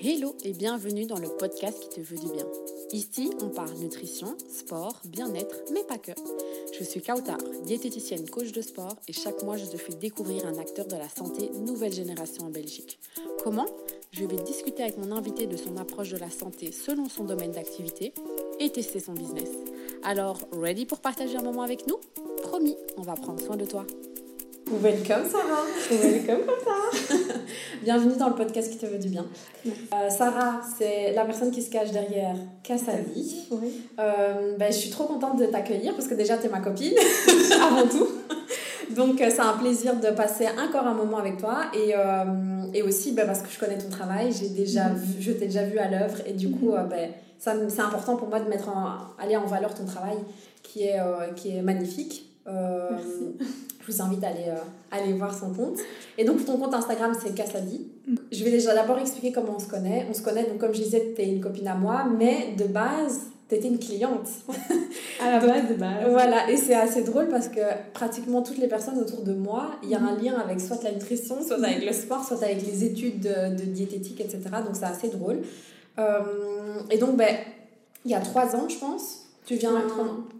Hello et bienvenue dans le podcast qui te veut du bien. Ici, on parle nutrition, sport, bien-être, mais pas que. Je suis Kautar, diététicienne coach de sport et chaque mois je te fais découvrir un acteur de la santé nouvelle génération en Belgique. Comment? Je vais discuter avec mon invité de son approche de la santé selon son domaine d'activité et tester son business. Alors, ready pour partager un moment avec nous? Promis, on va prendre soin de toi. Welcome Sarah. Welcome ça. Bienvenue dans le podcast qui te veut du bien. Euh, Sarah, c'est la personne qui se cache derrière Cassali. Oui. Euh, ben, je suis trop contente de t'accueillir parce que déjà tu es ma copine avant tout. Donc euh, c'est un plaisir de passer encore un moment avec toi et, et aussi ben, parce que je connais ton travail, j'ai déjà mhm. je t'ai déjà vu à l'œuvre et du coup mhm. ben, c'est important pour moi de mettre en, aller en valeur ton travail qui est, qui est magnifique. Merci je vous invite à aller, euh, aller voir son compte. Et donc, ton compte Instagram, c'est Kassadi. Je vais déjà d'abord expliquer comment on se connaît. On se connaît, donc comme je disais, tu es une copine à moi, mais de base, tu étais une cliente. à la base de base. Voilà, et c'est assez drôle parce que pratiquement toutes les personnes autour de moi, il y a un lien avec soit la nutrition, soit avec le sport, soit avec les études de, de diététique, etc. Donc, c'est assez drôle. Euh, et donc, ben, il y a trois ans, je pense, tu viens,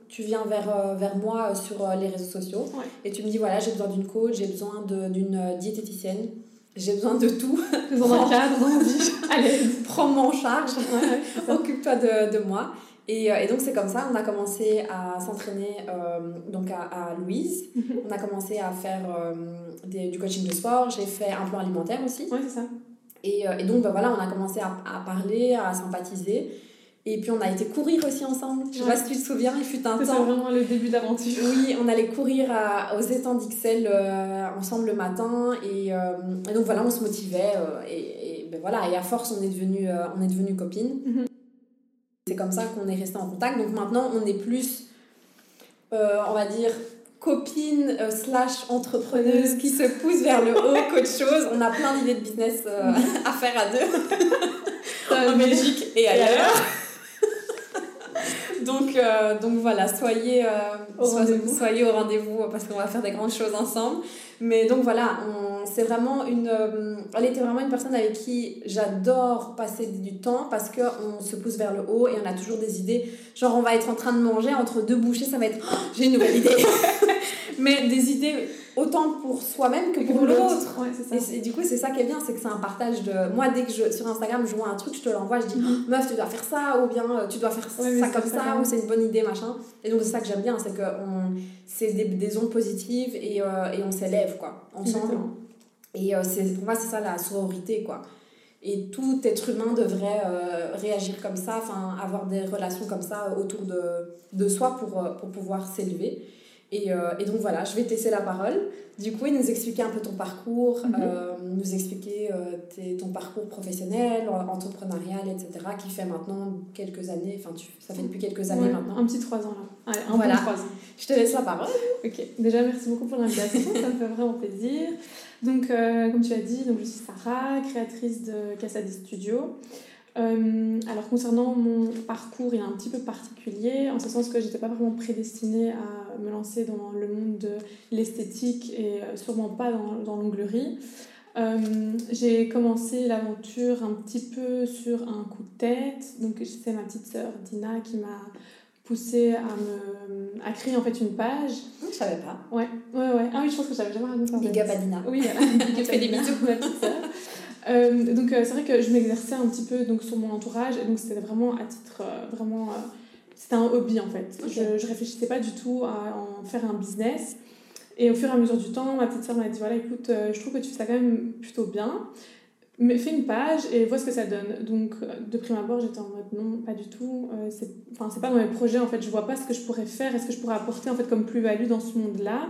tu viens vers, euh, vers moi euh, sur euh, les réseaux sociaux et tu me dis voilà, j'ai besoin d'une coach, j'ai besoin d'une diététicienne, j'ai besoin de tout. Cadre, Allez, prends-moi en charge, occupe-toi de, de, moi. Et, et donc, c'est comme ça, on a commencé à s'entraîner donc à, à Louise. Mhm. On a commencé à faire des, du coaching de sport. J'ai fait un plan alimentaire aussi. Oui, c'est ça. Et, et donc, ben voilà, on a commencé à, à parler, à sympathiser. Et puis on a été courir aussi ensemble. Je sais pas si tu te souviens, il fut un temps. C'est vraiment le début d'aventure. Oui, on allait courir à, aux étangs d'Ixelles euh, ensemble le matin. Et, euh, et, donc voilà, on se motivait. Euh, et, et ben voilà, et à force, on est devenus on est copines. Mhm. C'est comme ça qu'on est resté en contact. Donc maintenant, on est plus, on va dire, copine slash entrepreneuse qui se pousse vers le haut qu'autre chose. On a plein d'idées de business à faire à deux. en Belgique et ailleurs. Donc, euh, donc voilà, soyez, euh, au soyez au rendez-vous parce qu'on va faire des grandes choses ensemble. Mais donc voilà, c'est vraiment une. Euh, elle était vraiment une personne avec qui j'adore passer du temps parce qu'on se pousse vers le haut et on a toujours des idées. Genre, on va être en train de manger entre deux bouchées, ça va être oh, j'ai une nouvelle idée. Mais des idées autant pour soi-même que pour l'autre. et, du coup, c'est ça qui est bien, c'est que c'est un partage de. Moi, dès que je, sur Instagram, je vois un truc, je te l'envoie, je dis mm-hmm. meuf, tu dois faire ça, ou bien euh, tu dois faire ça comme ça, ou c'est une bonne idée, machin. Et donc, c'est ça que j'aime bien, c'est que c'est des, des, ondes positives et, euh, et on s'élève, quoi, ensemble. Et euh, c'est pour moi, c'est ça la sororité, quoi. Et tout être humain devrait réagir comme ça, enfin, avoir des relations comme ça autour de, de soi pour, pour pouvoir s'élever. Et, euh, et, donc voilà, je vais te laisser la parole. Du coup, il nous expliquer un peu ton parcours, mhm. euh, nous expliquer euh, ton parcours professionnel, entrepreneurial, etc., qui fait maintenant quelques années, enfin, ça fait depuis quelques années maintenant. Un petit trois ans là. un voilà. trois ans. Je te laisse la parole. Ok, déjà merci beaucoup pour l'invitation, ça me fait vraiment plaisir. Donc, comme tu as dit, donc, je suis Sarah, créatrice de Cassadi Studio. Euh, alors concernant mon parcours, il est un petit peu particulier, en ce sens que j'étais pas vraiment prédestinée à me lancer dans le monde de l'esthétique et euh, sûrement pas dans, dans l'onglerie. Euh, j'ai commencé l'aventure un petit peu sur un coup de tête, donc c'est ma petite sœur Dina qui m'a poussée à, me, à créer en fait une page. Je savais pas. Ouais, ouais, ouais. Ah oui, je pense que j'avais jamais raconté. Big up à Dina. Oui, voilà. fait des bisous ma petite sœur. Euh, donc euh, c'est vrai que je m'exerçais un petit peu donc, sur mon entourage et donc c'était vraiment à titre euh, vraiment c'était un hobby en fait. Je, je réfléchissais pas du tout à en faire un business. Et au fur et à mesure du temps ma petite soeur m'a dit voilà écoute je trouve que tu fais ça quand même plutôt bien mais fais une page et vois ce que ça donne. Donc de prime abord j'étais en mode non pas du tout c'est enfin c'est pas dans mes projets en fait. Je vois pas ce que je pourrais faire et ce que je pourrais apporter en fait comme plus value dans ce monde là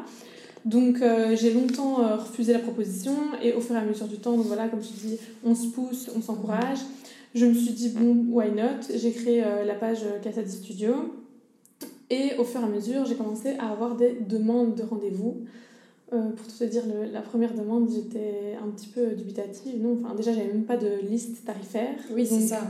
donc euh, j'ai longtemps euh, refusé la proposition et au fur et à mesure du temps, donc voilà, comme je dis, on se pousse, on s'encourage. Je me suis dit, bon, why not? J'ai créé euh, la page Cassadi Studio et au fur et à mesure, j'ai commencé à avoir des demandes de rendez-vous. pour tout te dire, la première demande, j'étais un petit peu dubitative. Non, enfin, déjà, j'avais même pas de liste tarifaire. Oui, c'est ça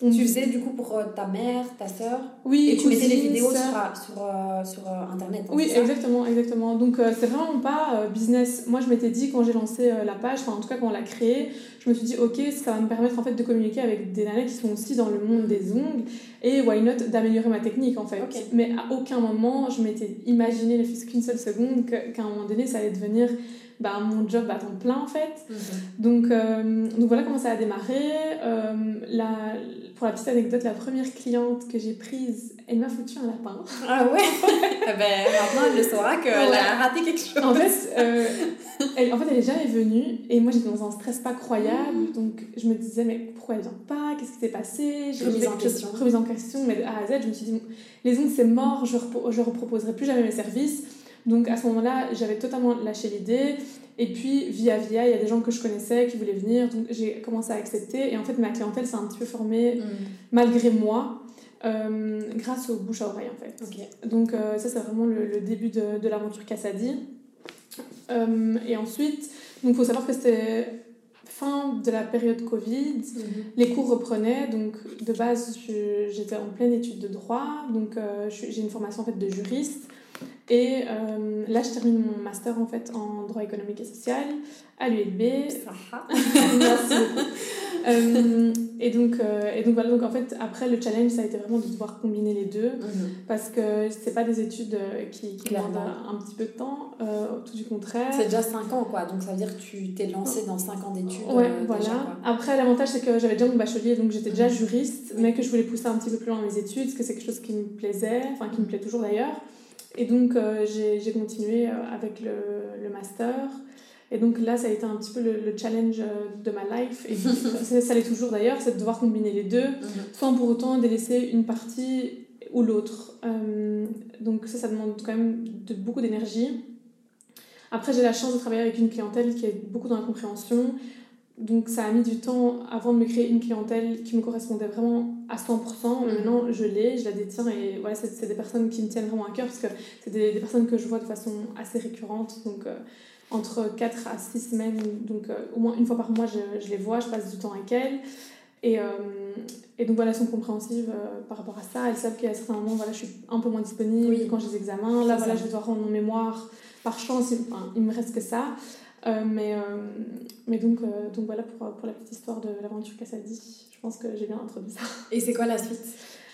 tu faisais du coup pour euh, ta mère, ta soeur Oui, et tu mettais les vidéos sur, sur, euh, sur euh, internet. Hein, oui, exactement, exactement. Donc c'est vraiment pas business. Moi je m'étais dit quand j'ai lancé la page, enfin en tout cas quand on l'a créée, je me suis dit ok, ça va me permettre en fait de communiquer avec des nanas qui sont aussi dans le monde des ongles et why not d'améliorer ma technique en fait. Mais à aucun moment je m'étais imaginé, ne fût qu'une seule seconde, qu'à un moment donné ça allait devenir bah, mon job à temps plein en fait. Mhm. Donc, donc voilà comment ça a démarré. la, pour la petite anecdote, la première cliente que j'ai prise, elle m'a foutu un lapin. Ah ouais? Eh ben, Maintenant, elle le saura qu'elle a raté quelque chose. En fait, euh, elle, en fait, elle est jamais venue et moi j'étais dans un stress pas croyable. Mm. Donc je me disais, mais pourquoi elle vient pas? Qu'est-ce qui s'est passé? J'ai remise en question. Remise en question, mais de A à Z, je me suis dit, les ongles c'est mort, je, je reproposerai plus jamais mes services. Donc à ce moment-là, j'avais totalement lâché l'idée. Et puis, via via, il y a des gens que je connaissais qui voulaient venir, donc j'ai commencé à accepter. Et en fait, ma clientèle s'est un petit peu formée mm. malgré moi, euh, grâce au bouche à oreille, en fait. Donc, euh, ça, c'est vraiment le, début de, de l'aventure Cassadi. Euh, et ensuite, il faut savoir que c'était fin de la période Covid, mm-hmm. les cours reprenaient. Donc, de base, j'étais en pleine étude de droit, donc j'ai une formation en fait de juriste. Et euh, là, je termine mon master en fait en droit économique et social à l'ULB. Merci. Euh, et, donc, euh, et donc voilà, donc en fait, après le challenge, ça a été vraiment de devoir combiner les deux mhm. parce que c'est pas des études qui, qui demandent un, petit peu de temps, tout du contraire. C'est déjà 5 ans quoi, donc ça veut dire que tu t'es lancé dans 5 ans d'études. Ouais, voilà. Après, l'avantage, c'est que j'avais déjà mon bachelier, donc j'étais déjà mhm. juriste, mais que je voulais pousser un petit peu plus loin mes études parce que c'est quelque chose qui me plaisait, enfin qui me plaît toujours d'ailleurs. Et donc, euh, j'ai continué euh, avec le, le, master. Et donc là, ça a été un petit peu le, challenge euh, de ma life. Et ça, l'est toujours d'ailleurs, c'est de devoir combiner les deux, mhm. sans pour autant délaisser une partie ou l'autre. donc ça, ça demande quand même de, beaucoup d'énergie. Après, j'ai la chance de travailler avec une clientèle qui est beaucoup dans la compréhension. Donc ça a mis du temps avant de me créer une clientèle qui me correspondait vraiment à 100%. Mhm. Maintenant, je l'ai, je la détiens et voilà, c'est des personnes qui me tiennent vraiment à cœur parce que c'est des, des, personnes que je vois de façon assez récurrente. Donc euh, entre 4 à 6 semaines, donc euh, au moins une fois par mois, je, je, les vois, je passe du temps avec elles. Et, euh, et donc voilà, elles sont compréhensives par rapport à ça. Elles savent qu'à certains moments, voilà, je suis un peu moins disponible quand j'ai des examens. Là, voilà, je devoir rendre mon mémoire. Par chance, enfin, il me reste que ça. Euh, mais, euh, mais donc, euh, donc voilà pour, pour la petite histoire de l'aventure Cassadi. Je pense que j'ai bien introduit ça. Et c'est quoi la suite?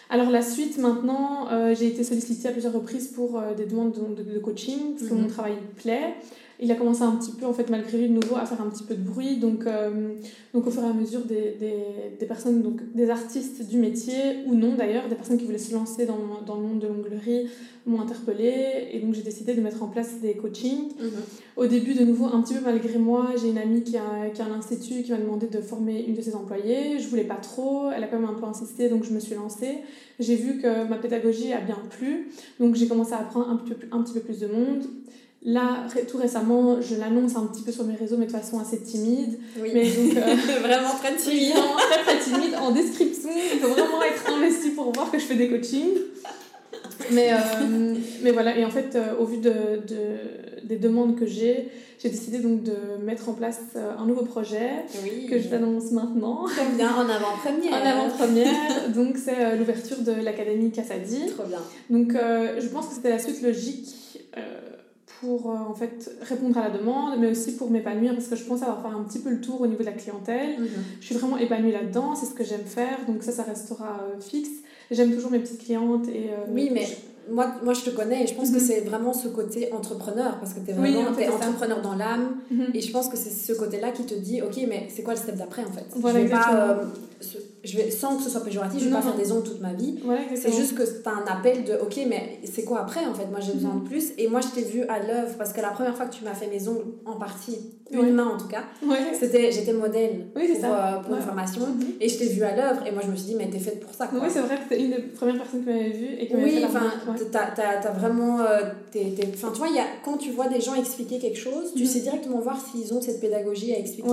Alors la suite maintenant, j'ai été sollicitée à plusieurs reprises pour des demandes de, de, coaching parce que mon mhm. travail plaît il a commencé un petit peu, en fait, malgré lui, de nouveau, à faire un petit peu de bruit. Donc, euh, donc au fur et à mesure, des, des, des, personnes, donc des artistes du métier, ou non d'ailleurs, des personnes qui voulaient se lancer dans, dans le monde de l'onglerie, m'ont interpellée. Et donc, j'ai décidé de mettre en place des coachings. Mhm. Au début, de nouveau, un petit peu malgré moi, j'ai une amie qui a, qui a un institut qui m'a demandé de former une de ses employées. Je voulais pas trop, elle a quand même un peu insisté, donc je me suis lancée. J'ai vu que ma pédagogie a bien plu, donc j'ai commencé à apprendre un petit, peu, un petit peu plus de monde. Là, tout récemment, je l'annonce un petit peu sur mes réseaux, mais de façon assez timide. Oui. Mais donc, euh, vraiment très timide. très, très timide. En description, il faut vraiment être investi pour voir que je fais des coachings. Mais, euh, mais voilà, et en fait, euh, au vu de, de, des demandes que j'ai, j'ai décidé donc de mettre en place un nouveau projet que je t'annonce maintenant. Très bien, en avant-première. en avant-première. donc, c'est l'ouverture de l'Académie Cassadi. Trop bien. Donc, je pense que c'était la suite logique pour euh, en fait répondre à la demande, mais aussi pour m'épanouir parce que je pense avoir fait un petit peu le tour au niveau de la clientèle. Mhm. Je suis vraiment épanouie là-dedans, c'est ce que j'aime faire, donc ça, ça restera euh, fixe. J'aime toujours mes petites clientes et. Euh, oui, mais moi, moi, je te connais et je pense que mhm. c'est vraiment ce côté entrepreneur parce que tu es vraiment entrepreneur dans l'âme mhm. et je pense que c'est ce côté-là qui te dit ok, mais c'est quoi le step d'après en fait? Voilà, je vais pas, je vais, sans que ce soit péjoratif, je vais pas faire des ongles toute ma vie. c'est juste que as un appel de ok, mais c'est quoi après en fait? Moi j'ai besoin de plus. Et moi je t'ai vu à l'œuvre parce que la première fois que tu m'as fait mes ongles, en partie, une main en tout cas, c'était j'étais modèle pour, euh, pour une formation mhm. et je t'ai vu à l'œuvre et moi je me suis dit, mais t'es faite pour ça. Quoi. Oui, c'est vrai que t'es une des premières personnes qui m'avait vue et qui Oui, enfin, t'as vraiment. Euh, enfin, tu vois, y a, quand tu vois des gens expliquer quelque chose, tu mhm. sais directement voir s'ils ont cette pédagogie à expliquer,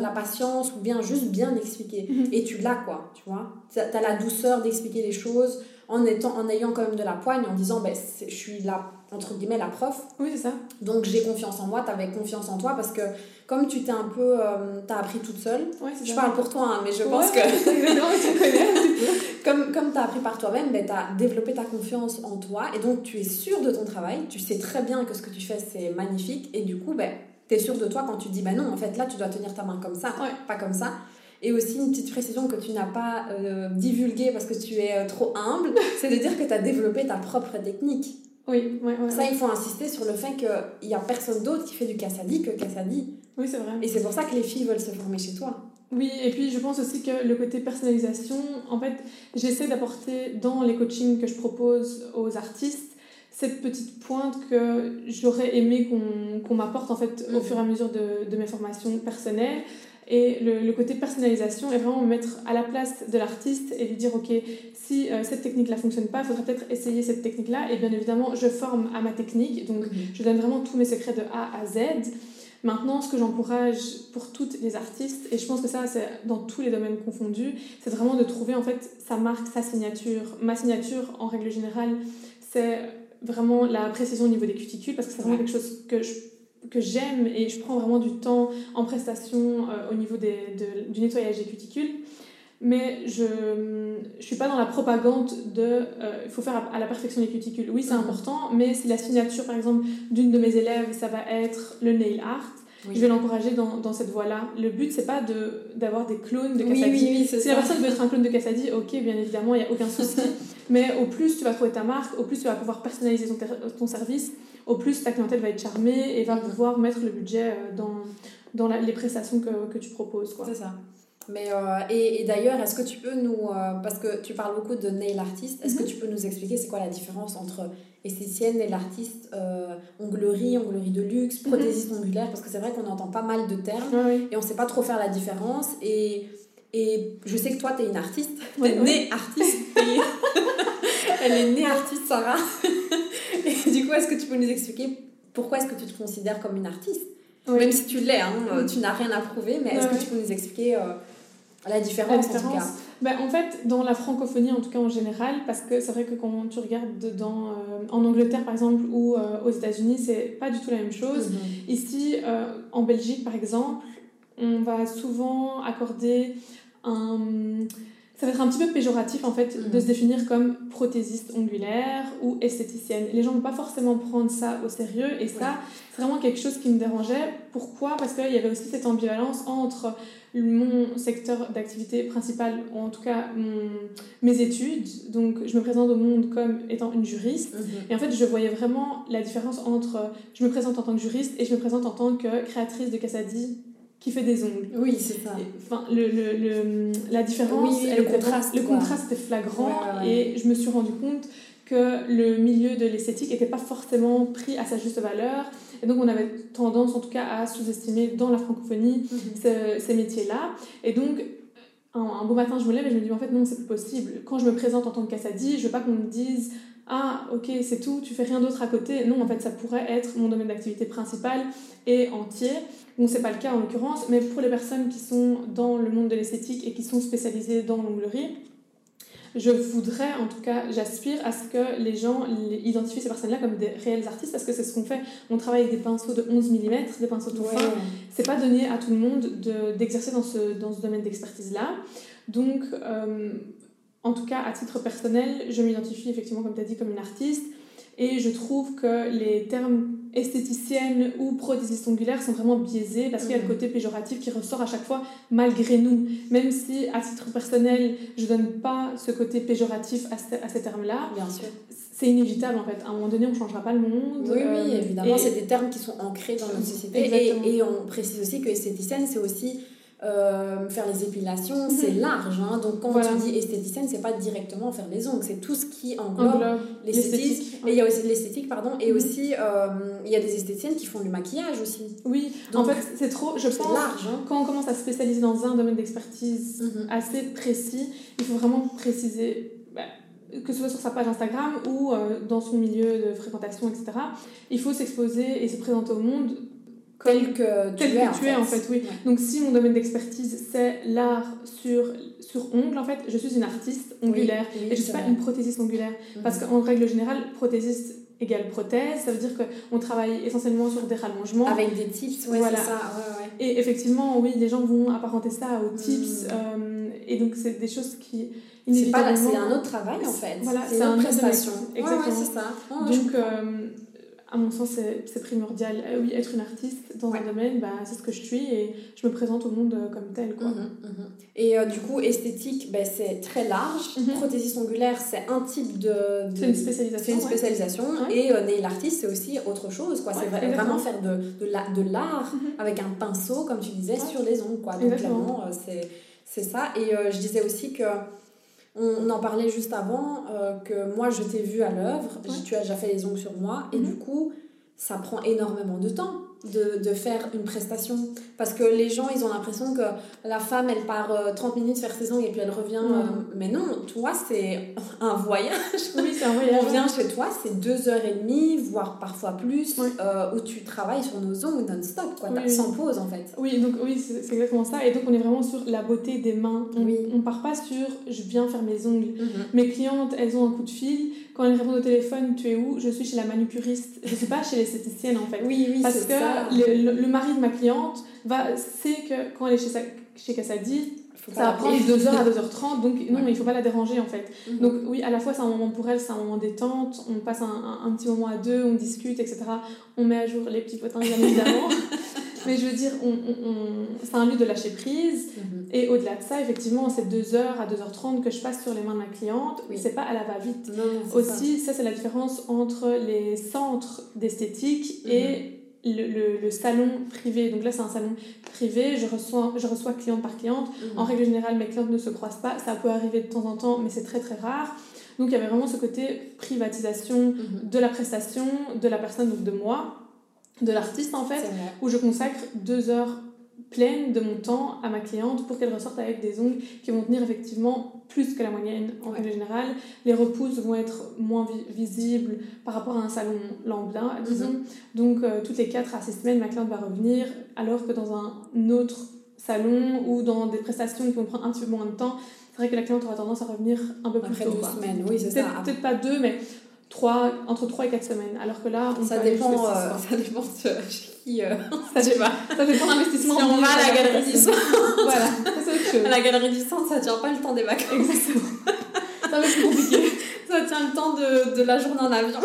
la patience ou bien juste bien expliquer. Mhm. Et tu l'as quoi tu vois. Tu as, la douceur d'expliquer les choses. en, étant, en ayant quand même de la poigne, en disant ben, je suis là, entre guillemets, la prof. Oui, c'est ça. Donc j'ai confiance en moi, tu avais confiance en toi parce que comme tu t'es un peu. Euh, tu as appris toute seule. je parle pour toi, hein, mais je pense que. comme comme tu as appris par toi-même, ben, tu as développé ta confiance en toi et donc tu es sûr de ton travail. Tu sais très bien que ce que tu fais, c'est magnifique et du coup, ben, tu es sûr de toi quand tu dis ben non, en fait, là, tu dois tenir ta main comme ça, pas comme ça. Et aussi une petite précision que tu n'as pas euh, divulguée parce que tu es euh, trop humble, c'est de dire que tu as développé ta propre technique. Oui, ouais, Ça, il faut insister sur le fait qu'il n'y a personne d'autre qui fait du Cassadi que Cassadi. Oui, c'est vrai. Et c'est pour ça que les filles veulent se former chez toi. Oui, et puis je pense aussi que le côté personnalisation, en fait, j'essaie d'apporter dans les coachings que je propose aux artistes cette petite pointe que j'aurais aimé qu'on m'apporte en fait au mm. fur et à mesure de, de mes formations personnelles. Et le, le, côté personnalisation est vraiment me mettre à la place de l'artiste et lui dire, OK, si euh, cette technique-là ne fonctionne pas, il faudrait peut-être essayer cette technique-là. Et bien évidemment, je forme à ma technique, donc mhm. je donne vraiment tous mes secrets de A à Z. Maintenant, ce que j'encourage pour toutes les artistes, et je pense que ça, c'est dans tous les domaines confondus, c'est vraiment de trouver en fait sa marque, sa signature. Ma signature, en règle générale, c'est vraiment la précision au niveau des cuticules, parce que c'est vraiment quelque chose que je que j'aime et je prends vraiment du temps en prestation euh, au niveau des, de, du nettoyage des cuticules. Mais je ne suis pas dans la propagande de euh, il faut faire à, la perfection les cuticules. Oui, c'est mhm. important, mais si la signature, par exemple, d'une de mes élèves, ça va être le nail art, je vais l'encourager dans, dans, cette voie-là. Le but, c'est pas d'avoir des clones de Cassadi. Oui, oui, si la personne veut être un clone de Cassadi, ok, bien évidemment, il n'y a aucun souci. mais au plus tu vas trouver ta marque, au plus tu vas pouvoir personnaliser ton, ton service, au plus ta clientèle va être charmée et va pouvoir mettre le budget euh, dans, dans les prestations que, que tu proposes. C'est ça. Mais, euh, et, et d'ailleurs, est-ce que tu peux nous. Euh, parce que tu parles beaucoup de nail artist, est-ce que mhm. tu peux nous expliquer c'est quoi la différence entre esthéticienne, nail artiste, onglerie, onglerie de luxe, mhm. prothésiste ongulaire? Parce que c'est vrai qu'on entend pas mal de termes et on sait pas trop faire la différence. Et, et je sais que toi, tu es une artiste, tu es née artiste. Elle est née artiste, Sarah. Coup, est-ce que tu peux nous expliquer pourquoi est-ce que tu te considères comme une artiste? Même si tu l'es, hein, euh, tu n'as rien à prouver, mais est-ce que tu peux nous expliquer euh, la différence, en tout cas? Ben, en fait, dans la francophonie, en tout cas en général, parce que c'est vrai que quand tu regardes dans, euh, en Angleterre par exemple ou aux États-Unis, c'est pas du tout la même chose. Mm-hmm. Ici, en Belgique par exemple, on va souvent accorder un ça va être un petit peu péjoratif en fait de mm. se définir comme prothésiste ongulaire ou esthéticienne. Les gens ne vont pas forcément prendre ça au sérieux et ça, c'est vraiment quelque chose qui me dérangeait. Pourquoi? Parce qu'il y avait aussi cette ambivalence entre mon secteur d'activité principal, ou en tout cas mes études. Donc je me présente au monde comme étant une juriste. Mm-hmm. Et en fait, je voyais vraiment la différence entre je me présente en tant que juriste et je me présente en tant que créatrice de Cassadi qui fait des ongles. Oui, c'est ça. Enfin, le, le, le, la différence, le, contraste, le contraste était flagrant et je me suis rendu compte que le milieu de l'esthétique n'était pas forcément pris à sa juste valeur. Et donc, on avait tendance, en tout cas, à sous-estimer dans la francophonie mhm. ces métiers-là. Et donc, un, beau matin, je me lève et je me dis, en fait, non, c'est plus possible. Quand je me présente en tant que Cassadi, je veux pas qu'on me dise, ah, ok, c'est tout, tu fais rien d'autre à côté. Non, en fait, ça pourrait être mon domaine d'activité principal et entier. Bon, c'est pas le cas en l'occurrence, mais pour les personnes qui sont dans le monde de l'esthétique et qui sont spécialisées dans l'onglerie, je voudrais, en tout cas, j'aspire à ce que les gens identifient ces personnes-là comme des réels artistes parce que c'est ce qu'on fait. On travaille avec des pinceaux de 11 mm, des pinceaux tout fins. C'est pas donné à tout le monde d'exercer dans, ce, dans ce domaine d'expertise-là. Donc, euh, en tout cas, à titre personnel, je m'identifie effectivement, comme tu as dit, comme une artiste. Et je trouve que les termes esthéticienne ou prothésiste ongulaire sont vraiment biaisés parce qu'il y a le mhm. côté péjoratif qui ressort à chaque fois malgré nous. Même si à titre personnel, je donne pas ce côté péjoratif à, ce, à ces termes-là. C'est inévitable en fait. À un moment donné, on ne changera pas le monde. Oui, oui, euh, évidemment. C'est des termes qui sont ancrés dans notre société. Et, et, on précise aussi que esthéticienne, c'est aussi euh, faire les épilations, c'est mhm. large. Hein. Donc quand tu dis esthéticienne, c'est pas directement faire les ongles, c'est tout ce qui englobe, l'esthétique. Et il y a aussi l'esthétique, pardon, et mhm. aussi euh, il y a des esthéticiennes qui font du maquillage aussi. Oui, en fait c'est trop, je pense, large, hein. quand on commence à se spécialiser dans un domaine d'expertise mhm. assez précis, il faut vraiment préciser bah, que ce soit sur sa page Instagram ou euh, dans son milieu de fréquentation, etc. Il faut s'exposer et se présenter au monde tel que tu es, en, fait. en fait. oui. Donc si mon domaine d'expertise c'est l'art sur, sur ongles, en fait, je suis une artiste ongulaire et je ne suis pas une prothésiste ongulaire. Mhm. Parce qu'en règle générale, prothésiste égale prothèse, ça veut dire qu'on travaille essentiellement sur des rallongements. Avec des tips, ouais, voilà. ça. Et effectivement, oui, les gens vont apparenter ça aux tips. Mhm. Euh, et donc, c'est des choses qui. C'est un autre travail en fait. Voilà, c'est une prestation. Exactement. c'est ça. donc, à mon sens, c'est primordial. Euh, oui, être une artiste dans un domaine, bah, c'est ce que je suis et je me présente au monde euh, comme telle. Quoi. Mhm, mhm. Et euh, du coup, esthétique, bah, c'est très large. Mm Prothésiste ongulaire, c'est un type de. c'est une spécialisation. une spécialisation. Et nail artiste, c'est aussi autre chose. quoi. c'est vraiment faire de, de l'art mhm. avec un pinceau, comme tu disais, sur les ongles. Quoi. Donc, clairement, c'est ça. Et je disais aussi que on, en parlait juste avant, euh, que moi je t'ai vu à l'œuvre, tu as déjà fait les ongles sur moi, et mhm. du coup, ça prend énormément de temps de, de, faire une prestation. Parce que les gens, ils ont l'impression que la femme, elle part 30 euh, minutes faire ses ongles et puis elle revient. Euh, mais non, toi, c'est un voyage. Oui, c'est un voyage. On vient chez toi, c'est deux heures et demie, voire parfois plus, euh, où tu travailles sur nos ongles non-stop, quoi, sans pause en fait. Oui, donc oui, c'est exactement ça. Et donc on est vraiment sur la beauté des mains. On, oui. on part pas sur je viens faire mes ongles. Mhm. Mes clientes, elles ont un coup de fil quand elles répondent au téléphone, tu es où? Je suis chez la manucuriste. Je ne suis pas chez l'esthéticienne en fait. Oui, oui, Parce que Le, le, mari de ma cliente va, sait que quand elle est chez, sa, chez Cassadi, ça va prendre 2h à 2h30, donc non, il ne faut pas la déranger en fait. Mhm. Donc oui, à la fois c'est un moment pour elle, c'est un moment détente, on passe un, un, petit moment à deux, on discute, etc. On met à jour les petits potins bien évidemment. Mais je veux dire, on, on, c'est un lieu de lâcher prise. Mhm. Et au-delà de ça, effectivement, c'est 2h à 2h30 que je passe sur les mains de ma cliente. Oui. C'est pas à la va-vite. Aussi, ça, c'est la différence entre les centres d'esthétique mhm. et le, le, salon privé. Donc là, c'est un salon privé. Je reçois, je reçois cliente par cliente. Mhm. En règle générale, mes clientes ne se croisent pas. Ça peut arriver de temps en temps, mais c'est très très rare. Donc il y avait vraiment ce côté privatisation de la prestation, de la personne, donc de moi de l'artiste en fait, où je consacre deux heures pleines de mon temps à ma cliente pour qu'elle ressorte avec des ongles qui vont tenir effectivement plus que la moyenne en règle générale. Les repousses vont être moins visibles par rapport à un salon lambda, disons. Mhm. Donc euh, toutes les 4 à 6 semaines, ma cliente va revenir, alors que dans un autre salon ou dans des prestations qui vont prendre un petit peu moins de temps, c'est vrai que la cliente aura tendance à revenir un peu plus Après tôt. semaines, oui, c'est ça. Peut-être pas deux, mais 3, entre 3 et 4 semaines. Alors que là, on ça, dépend, euh, ça dépend de qui. Euh, ça, dépend, ça dépend de l'investissement. Si on va à la galerie du centre. voilà, c'est À la galerie du centre, ça tient pas le temps des vacances. Exactement. ça va être compliqué. ça tient le temps de, de la journée en avion.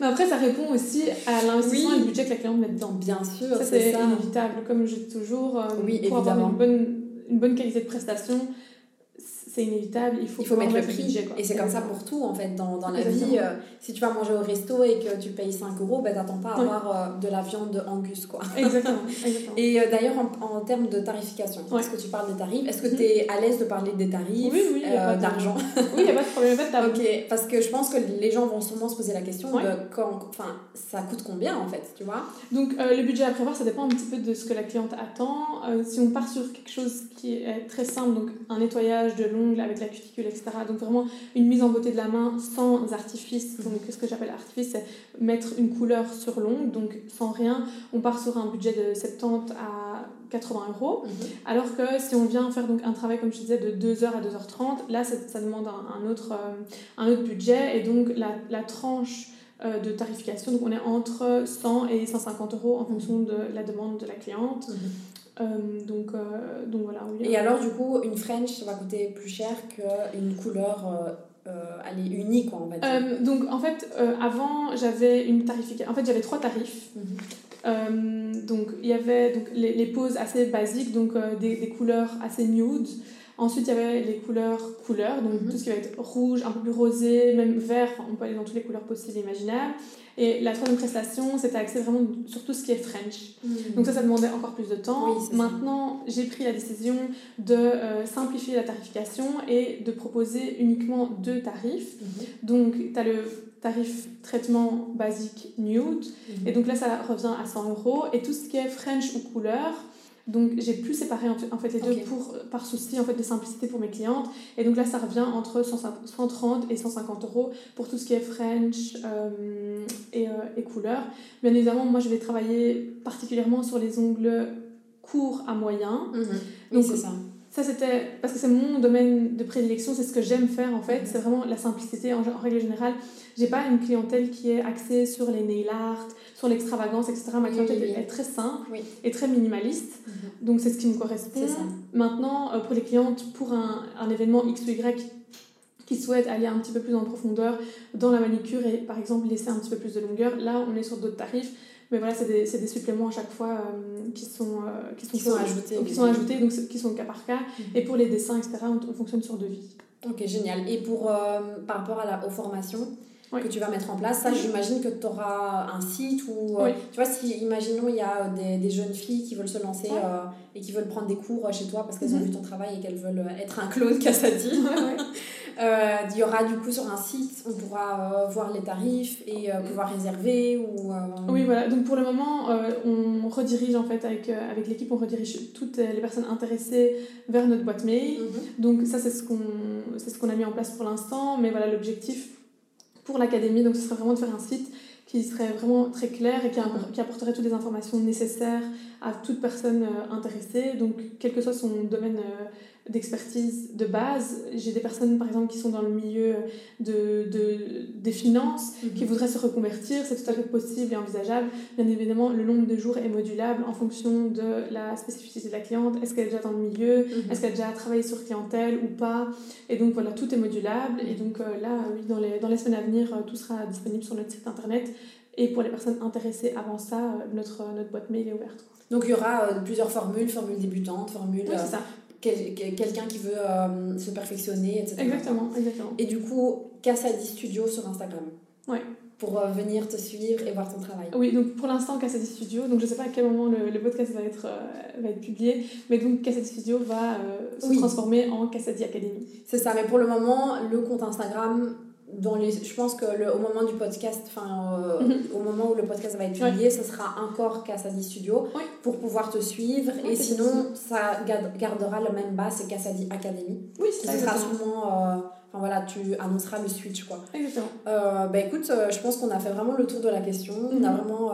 Mais après, ça répond aussi à l'investissement et le budget que la cliente met dedans. Bien sûr, ça c'est inévitable. Comme je dis toujours, euh, oui, pour avoir une bonne, une bonne qualité de prestation, c'est inévitable, il faut, il faut mettre le prix. et c'est comme ça pour tout, en fait, dans, dans la vie. Euh, si tu vas manger au resto et que tu payes 5 euros, ben, t'attends pas à avoir euh, de la viande de Angus, quoi. Exactement. et euh, d'ailleurs, en, en, termes de tarification, est-ce que tu parles des tarifs? Est-ce que tu es à l'aise de parler des tarifs Oui, oui, d'argent? Oui, il n'y a pas de problème, pas Ok, parce que je pense que les gens vont sûrement se poser la question de quand, enfin, ça coûte combien, en fait, tu vois? Donc, le budget à prévoir, ça dépend un petit peu de ce que la cliente attend. si on part sur quelque chose qui est très simple, donc un nettoyage de l'ongle avec la cuticule etc. Donc vraiment une mise en beauté de la main sans artifice. Donc ce que j'appelle artifice, c'est mettre une couleur sur l'ongle, donc sans rien. On part sur un budget de 70 à 80 euros. Mhm. Alors que si on vient faire donc un travail, comme je disais, de 2h à 2h30, là ça, demande un, autre, euh, un autre budget et donc la, la tranche euh, de tarification. Donc on est entre 100 et 150 euros en fonction de la demande de la cliente. Mhm. Euh, donc, euh, donc voilà. Et alors, du coup, une French, ça va coûter plus cher qu'une couleur elle est unique, quoi, en fait. donc, en fait, avant, j'avais une tarification. En fait, j'avais trois tarifs. Mhm. donc, il y avait donc, les, les poses assez basiques, donc des, des, couleurs assez nude. Ensuite, il y avait les couleurs couleurs, donc mhm. tout ce qui va être rouge, un peu plus rosé, même vert, on peut aller dans toutes les couleurs possibles et imaginables. Et la troisième prestation, c'était axé vraiment sur tout ce qui est French. Mhm. Donc ça, ça demandait encore plus de temps. Maintenant, j'ai pris la décision de euh, simplifier la tarification et de proposer uniquement deux tarifs. Mhm. Donc, tu as le tarif traitement basique nude. Et donc là, ça revient à 100 euros. Et tout ce qui est French ou couleur, Donc j'ai plus séparé en fait les deux pour, par souci en fait, de simplicité pour mes clientes. Et donc là, ça revient entre 130 et 150 euros pour tout ce qui est French euh, et, euh, et couleurs. Bien évidemment, moi je vais travailler particulièrement sur les ongles courts à moyens. Mhm. Donc, c'est ça. Ça, c'était parce que c'est mon domaine de prédilection, c'est ce que j'aime faire en fait. Mhm. C'est vraiment la simplicité en, en règle générale. J'ai pas une clientèle qui est axée sur les nail art, sur l'extravagance, etc. Ma clientèle est très simple et très minimaliste. Mhm. Donc c'est ce qui me correspond. Maintenant, euh, pour les clientes, pour un, un, événement X ou Y qui souhaitent aller un petit peu plus en profondeur dans la manicure et par exemple laisser un petit peu plus de longueur, là on est sur d'autres tarifs. Mais voilà, c'est des, des, suppléments à chaque fois euh, qui sont, euh, qui sont, ajoutés. Qui sont ajoutés, donc qui sont cas par cas. Mhm. Et pour les dessins, etc., on, fonctionne sur devis. Ok, génial. Et pour, par rapport à la, aux formations, que tu vas mettre en place. Ça, j'imagine que tu auras un site ou. Euh, tu vois, si, imaginons, il y a des, des, jeunes filles qui veulent se lancer euh, et qui veulent prendre des cours chez toi parce qu'elles ont mhm. vu ton travail et qu'elles veulent être un clone Cassati. euh, il y aura du coup sur un site, on pourra euh, voir les tarifs et pouvoir réserver ou. Oui, voilà. Donc pour le moment, on redirige en fait avec, avec l'équipe, on redirige toutes les personnes intéressées vers notre boîte mail. Mhm. Donc ça, c'est ce qu'on ce qu'on a mis en place pour l'instant. Mais voilà, l'objectif pour l'académie. Donc, ce serait vraiment de faire un site qui serait vraiment très clair et qui, qui apporterait toutes les informations nécessaires à toute personne euh, intéressée. Donc, quel que soit son domaine euh, d'expertise de base. J'ai des personnes, par exemple, qui sont dans le milieu de, de des finances, mhm. qui voudraient se reconvertir. C'est tout à fait possible et envisageable. Bien évidemment, le nombre de jours est modulable en fonction de la spécificité de la cliente. Est-ce qu'elle est déjà dans le milieu? Mhm. Est-ce qu'elle a déjà travaillé sur clientèle ou pas? Et donc, voilà, tout est modulable. Et donc, euh, là, oui, dans les, dans les semaines à venir, euh, tout sera disponible sur notre site internet. Et pour les personnes intéressées avant ça, euh, notre, notre boîte mail est ouverte. Donc il y aura plusieurs formules, formules débutantes, formules oui, ça quelqu'un qui veut euh, se perfectionner, etc. Exactement, exactement. Et du coup, Cassadi Studio sur Instagram. Ouais. Pour euh, venir te suivre et voir ton travail. Oui, donc pour l'instant, Cassadi Studio, donc je ne sais pas à quel moment le, le podcast va être, euh, va être publié, mais donc Cassadi Studio va se transformer en Cassadi Academy. C'est ça, mais pour le moment, le compte Instagram dans les, je pense que le, au moment du podcast, enfin euh, mhm. au moment où le podcast va être publié, ça sera encore Cassadi Studio pour pouvoir te suivre. et sinon, ça gardera le même bas, c'est Cassadi Academy. Oui, c'est ça. sera sûrement. Euh, enfin voilà, tu annonceras le switch quoi. Exactement. Euh, bah écoute, euh, je pense qu'on a fait vraiment le tour de la question. On a mhm. vraiment.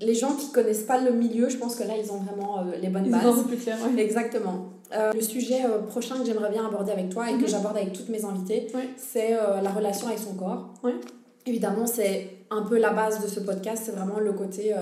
les gens qui connaissent pas le milieu, je pense que là ils ont vraiment les bonnes bases. Ils plus clair, Exactement. Euh, le sujet euh, prochain que j'aimerais bien aborder avec toi et que mhm. j'aborde avec toutes mes invités, c'est euh, la relation avec son corps. Évidemment, c'est un peu la base de ce podcast, c'est vraiment le côté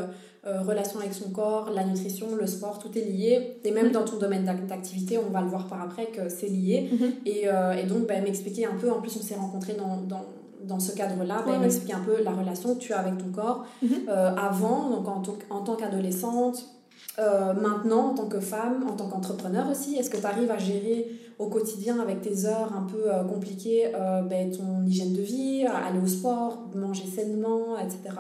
relation avec son corps, la nutrition, le sport, tout est lié. Et même mhm. dans ton domaine d'activité, on va le voir par après que c'est lié. Mhm. et, et, donc, ben, m'expliquer un peu, en plus on s'est rencontrés dans, dans dans ce cadre-là, ben, m'expliquer un peu la relation que tu as avec ton corps avant, donc en, en tant qu'adolescente, euh, maintenant, en tant que femme, en tant qu'entrepreneur aussi, est-ce que tu arrives à gérer au quotidien avec tes heures un peu euh, compliquées euh, ben, ton hygiène de vie, aller au sport, manger sainement, etc.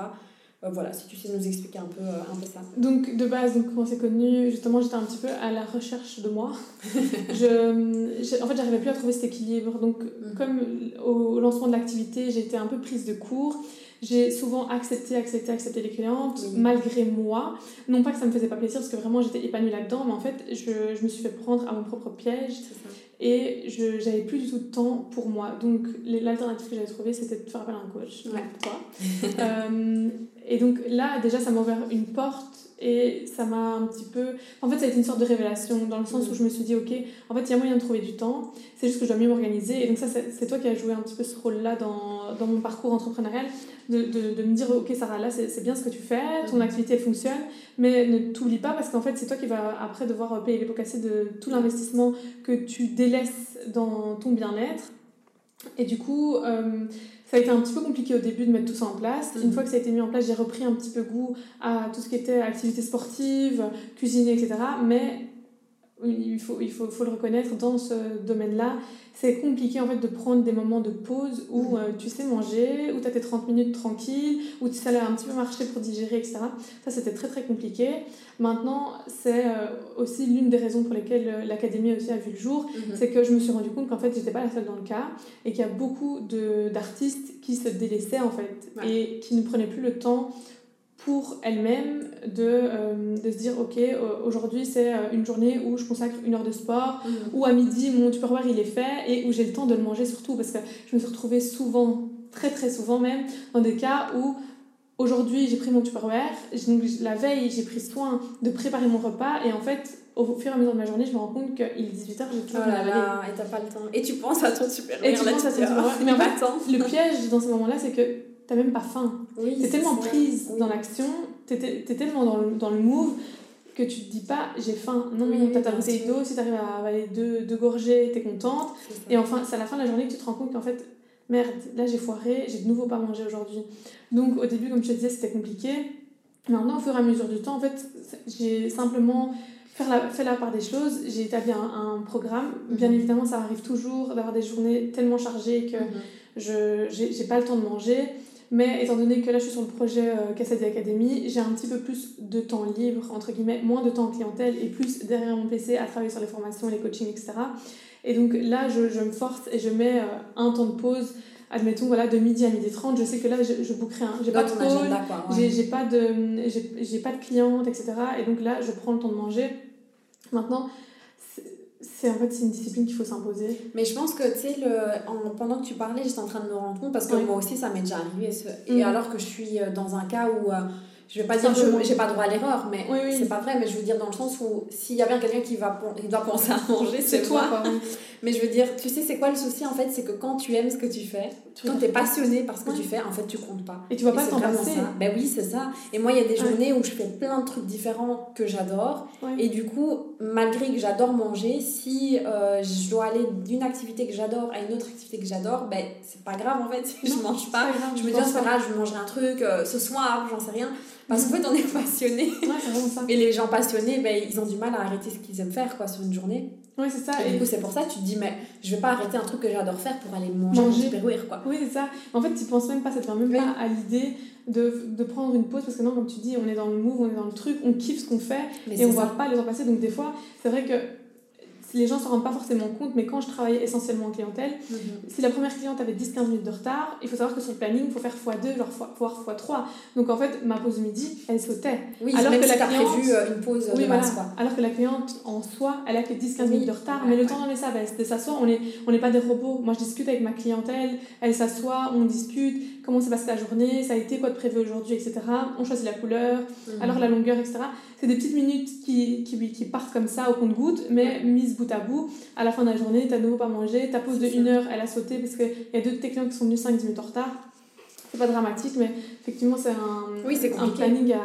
voilà, si tu sais nous expliquer un peu, un peu ça. Donc, de base, donc, on s'est connus, justement, j'étais un petit peu à la recherche de moi. je, en fait, j'arrivais plus à trouver cet équilibre. Donc, mm. comme au lancement de l'activité, j'étais un peu prise de court j'ai souvent accepté, accepté, accepté les clientes, malgré moi. Non pas que ça me faisait pas plaisir, parce que vraiment j'étais épanouie là-dedans, mais en fait, je, je, me suis fait prendre à mon propre piège. Et je n'avais plus du tout de temps pour moi. Donc, l'alternative que j'avais trouvée, c'était de faire appel à un coach. Ouais. Toi. euh, et donc là, déjà, ça m'a ouvert une porte et ça m'a un petit peu. En fait, ça a été une sorte de révélation, dans le sens où je me suis dit, ok, en fait, il y a moyen de trouver du temps, c'est juste que je dois mieux m'organiser. Et donc, ça, c'est toi qui as joué un petit peu ce rôle-là dans, dans mon parcours entrepreneurial, de, de, de, me dire, ok, Sarah, là, c'est bien ce que tu fais, ton activité fonctionne, mais ne t'oublie pas parce qu'en fait, c'est toi qui vas après devoir payer les pots cassés de tout l'investissement que tu délaisses dans ton bien-être. Et du coup, euh, ça a été un petit peu compliqué au début de mettre tout ça en place. Une mhm. fois que ça a été mis en place, j'ai repris un petit peu goût à tout ce qui était activité sportive, cuisiner, etc. Mais il faut, il faut, faut le reconnaître, dans ce domaine-là, c'est compliqué en fait de prendre des moments de pause où euh, tu sais manger, où tu as tes 30 minutes tranquilles, où tu sais un petit peu marcher pour digérer, etc. Ça, c'était très très compliqué. Maintenant, c'est euh, aussi l'une des raisons pour lesquelles euh, l'académie aussi a vu le jour, mhm. c'est que je me suis rendu compte qu'en fait, j'étais pas la seule dans le cas et qu'il y a beaucoup d'artistes qui se délaissaient en fait et qui ne prenaient plus le temps pour elle-même de, euh, de se dire ok aujourd'hui c'est une journée où je consacre une heure de sport Mhm. ou à midi mon tupperware il est fait et où j'ai le temps de le manger surtout parce que je me suis retrouvée souvent très très souvent même dans des cas où aujourd'hui j'ai pris mon tupperware la veille j'ai pris soin de préparer mon repas et en fait au fur et à mesure de ma journée je me rends compte qu'il est 18h j'ai Oh toujours là rien avalé. là, et t'as pas le temps. Et tu penses à ton supérieur Et tu penses à ton supérieur. ah, Mais en fait, le piège dans ce moment-là c'est que t'as même pas faim Oui, T'es tellement ça. prise Oui. dans l'action, t'es t'es tellement dans le, dans le move que tu te dis pas j'ai faim. Non, Oui, t'as ta bouteille d'eau, si t'arrives à avaler deux, deux gorgées, t'es contente. Et enfin, c'est à la fin de la journée que tu te rends compte qu'en fait, merde, là j'ai foiré, j'ai de nouveau pas mangé aujourd'hui. Donc au début, comme je te disais, c'était compliqué. Maintenant, au fur et à mesure du temps, en fait, j'ai simplement faire la, fait la part des choses. J'ai établi un, un programme. Bien Mhm. évidemment, ça arrive toujours d'avoir des journées tellement chargées que Mhm. je j'ai j'ai pas le temps de manger. Mais étant donné que là je suis sur le projet euh, Cassadi Academy, j'ai un petit peu plus de temps libre, entre guillemets, moins de temps en clientèle et plus derrière mon PC à travailler sur les formations, les coachings, etc. Et donc là je, je me force et je mets euh, un temps de pause, admettons voilà, de midi à midi 30. Je sais que là je, je bookerai un. J'ai pas de call, ouais. j'ai pas de j'ai j'ai pas de clientes etc et donc là je prends le temps de manger maintenant c'est- en fait c'est une discipline qu'il faut s'imposer Mais je pense que, tu sais, le... en- pendant que tu parlais, j'étais en train de me rendre compte, parce que moi aussi, ça m'est déjà arrivé. ce- Et Mhm. alors que je suis euh, dans un cas où, euh, je vais pas dire que j'ai pas droit à l'erreur, mais Oui, oui. c'est pas vrai, mais je veux dire dans le sens où s'il y a bien quelqu'un qui va il doit penser à manger, c'est toi quoi Mais je veux dire, tu sais, c'est quoi le souci en fait C'est que quand tu aimes ce que tu fais, Tu quand tu es passionné par ce que Ouais. tu fais, en fait, tu comptes pas. et tu vois pas vraiment passer ça. Ben oui, c'est ça. Et moi, il y a des Ouais. journées où je fais plein de trucs différents que j'adore. Ouais. Et du coup, malgré que j'adore manger, si euh, je dois aller d'une activité que j'adore à une autre activité que j'adore, ben c'est pas grave en fait si je mange pas. grave, Je me dis, oh, c'est pas grave, je vais manger un truc euh, ce soir, j'en sais rien. Parce qu'en fait, on est passionné. ouais ça Et les gens passionnés, ben, ils ont du mal à arrêter ce qu'ils aiment faire quoi, sur une journée. Ouais c'est ça Et et du coup, c'est pour ça que tu te dis, mais je vais pas arrêter un truc que j'adore faire pour aller manger, Manger. Tupperware, quoi. oui c'est ça en fait tu penses même pas ça te même Oui. pas à l'idée de, de prendre une pause parce que non comme tu dis on est dans le move on est dans le truc on kiffe ce qu'on fait Mais et on ça. voit pas les temps passer donc des fois c'est vrai que les gens s'en rendent pas forcément compte mais quand je travaillais essentiellement en clientèle Mhm. si la première cliente avait 10-15 minutes de retard, il faut savoir que sur le planning, il faut faire x2, genre fois- voire x3. Donc en fait, ma pause midi, elle sautait. Oui, Alors que si la cliente- prévu euh, une pause Oui, de voilà. base, quoi. Alors que la cliente, en soi, elle a que 10-15 Oui. minutes de retard, Ouais, mais le ouais. temps d'en laisser, ben, de s'asseoir, on n'est on n'est pas des robots. Moi, je discute avec ma clientèle, elle s'assoit, on discute, comment s'est passée ta journée, ça a été quoi de prévu aujourd'hui, etc. On choisit la couleur, Mhm. alors la longueur, etc. C'est des petites minutes qui, qui, qui partent comme ça au compte-goutte, mais mises bout à bout. À la fin de la journée, t'as de nouveau pas mangé, ta pause de C'est ça. une heure, elle a sauté parce qu'il y a deux de tes clients qui sont venus 5-10 minutes en retard. C'est pas dramatique, mais effectivement, c'est un, Oui, c'est un planning à,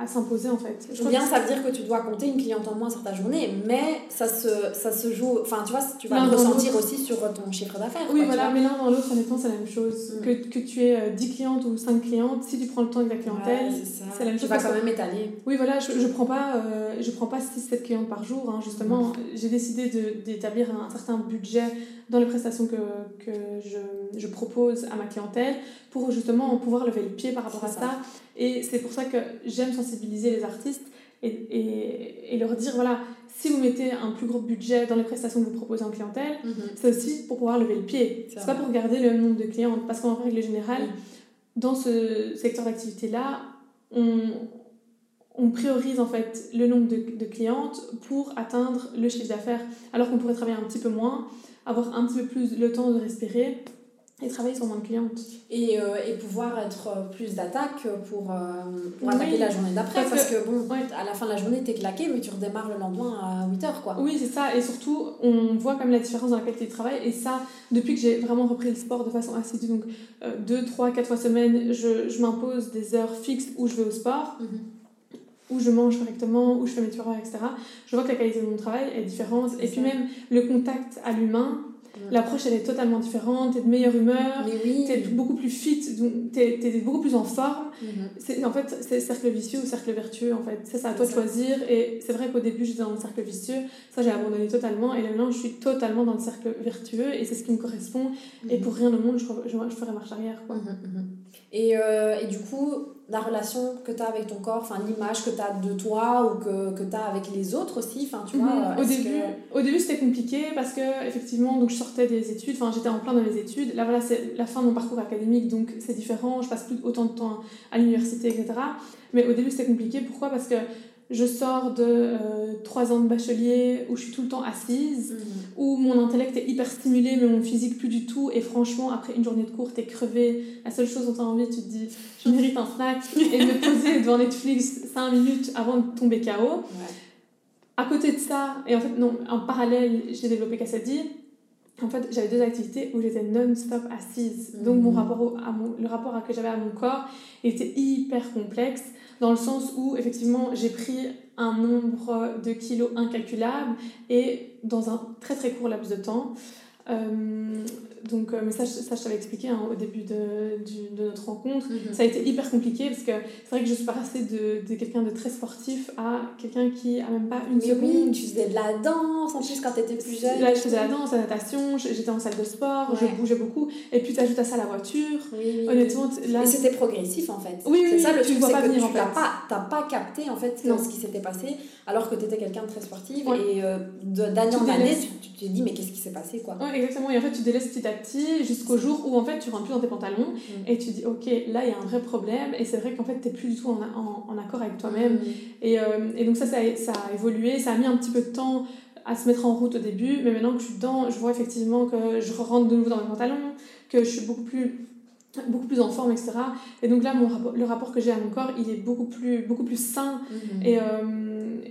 à s'imposer en fait. Je bien que ça veut dire que tu dois compter une cliente en moins sur ta journée, mais ça se, ça se joue, enfin tu vois, tu vas le ressentir aussi sur ton chiffre d'affaires. Oui, quoi, tu voilà, mais l'un dans l'autre, honnêtement, c'est la même chose. Mm. Que, que tu aies euh, 10 clientes ou 5 clientes, si tu prends le temps avec la clientèle, Ouais, c'est la même Tu chose vas parce quand même étaler. Oui, voilà, je, je prends pas, euh, je prends pas 6-7 clientes par jour, hein, justement. J'ai décidé d'établir un certain budget dans les prestations que, que je, je propose à ma clientèle pour justement pouvoir lever le pied par rapport à ça. Et c'est pour ça que j'aime sensibiliser les artistes et, et, et leur dire, voilà, si vous mettez un plus gros budget dans les prestations que vous proposez en clientèle, c'est aussi pour pouvoir lever le pied. C'est pas pour garder le même nombre de clientes. Parce qu'en règle générale, dans ce secteur d'activité-là, on, on priorise en fait le nombre de, de clientes pour atteindre le chiffre d'affaires. Alors qu'on pourrait travailler un petit peu moins, avoir un petit peu plus le temps de respirer et travailler sur moins de clientes. Et, euh, et pouvoir être euh, plus d'attaque pour, euh, pour Oui. attaquer la journée d'après. Parce Parce, que- bon, ouais. à la fin de la journée, t'es claqué, mais tu redémarres le lendemain à 8h, quoi. Oui, c'est ça. Et surtout, on voit quand même la différence dans la qualité de travail. Et ça, depuis que j'ai vraiment repris le sport de façon assidue, donc 2, 3, 4 fois semaine, je, je m'impose des heures fixes où je vais au sport. Mhm. où je mange correctement, où je fais mes tueurs, etc. Je vois que la qualité de mon travail est différente. Et puis même le contact à l'humain. L'approche elle est totalement différente. T'es de meilleure humeur, oui. t'es beaucoup plus fit, t'es es beaucoup plus en forme. Mhm. C'est en fait c'est cercle vicieux ou cercle vertueux en fait. Ça c'est à toi de choisir. Et c'est vrai qu'au début j'étais dans le cercle vicieux, ça j'ai abandonné totalement. Et là maintenant je suis totalement dans le cercle vertueux et c'est ce qui me correspond. Et Mhm. pour rien au monde je, je, je ferai marche arrière quoi. Mhm. Et, euh, et, du coup, la relation que tu as avec ton corps, enfin l'image que tu as de toi ou que, que tu as avec les autres aussi, enfin tu vois. Mhm. au, début, au début, c'était compliqué parce que effectivement, donc je sortais des études, enfin j'étais en plein dans mes études. Là voilà, c'est la fin de mon parcours académique, donc c'est différent, je passe plus autant de temps à l'université, etc. Mais au début, c'était compliqué. Pourquoi? Parce que je sors de euh, trois ans de bachelier où je suis tout le temps assise, mhm. où mon intellect est hyper stimulé, mais mon physique plus du tout. Et franchement, après une journée de cours, t'es crevé. La seule chose dont t'as envie, tu te dis, je mérite un snack et me poser devant Netflix 5 minutes avant de tomber KO. À côté de ça, et en fait, non, en parallèle, j'ai développé Cassadi. En fait, j'avais deux activités où j'étais non-stop assise. Donc, mon mhm. rapport à mon, le rapport que j'avais à mon corps était hyper complexe dans le sens où effectivement j'ai pris un nombre de kilos incalculable et dans un très très court laps de temps. Euh, donc, euh, mais ça, ça je t'avais expliqué hein, au début de, du, de notre rencontre. Mhm. Ça a été hyper compliqué parce que c'est vrai que je suis passée de, de quelqu'un de très sportif à quelqu'un qui a même pas une mais seconde. Oui, tu faisais de la danse en plus quand tu étais plus jeune. Là, je faisais la danse, la natation, j'étais en salle de sport, je bougeais beaucoup. Et puis tu ajoutes à ça la voiture. Oui, Honnêtement, là. Et c'était progressif en fait. Oui, c'est ça le truc, c'est que venir, tu n'as pas, pas capté en fait ce qui s'était passé alors que tu étais quelqu'un de très sportif et euh, d'année en année, tu, te dis mais qu'est-ce qui s'est passé quoi. Ouais, exactement. Et en fait, tu délaisses petit à petit jusqu'au jour où en fait tu rentres plus dans tes pantalons mm. et tu dis ok là il y a un vrai problème et c'est vrai qu'en fait tu n'es plus du tout en, en, en accord avec toi-même mm. et, euh, et, donc ça, ça a, ça a évolué ça a mis un petit peu de temps à se mettre en route au début mais maintenant que je suis dedans je vois effectivement que je rentre de nouveau dans mes pantalons que je suis beaucoup plus beaucoup plus en forme etc et donc là mon rapport, le rapport que j'ai à mon corps il est beaucoup plus beaucoup plus sain mm. et, euh,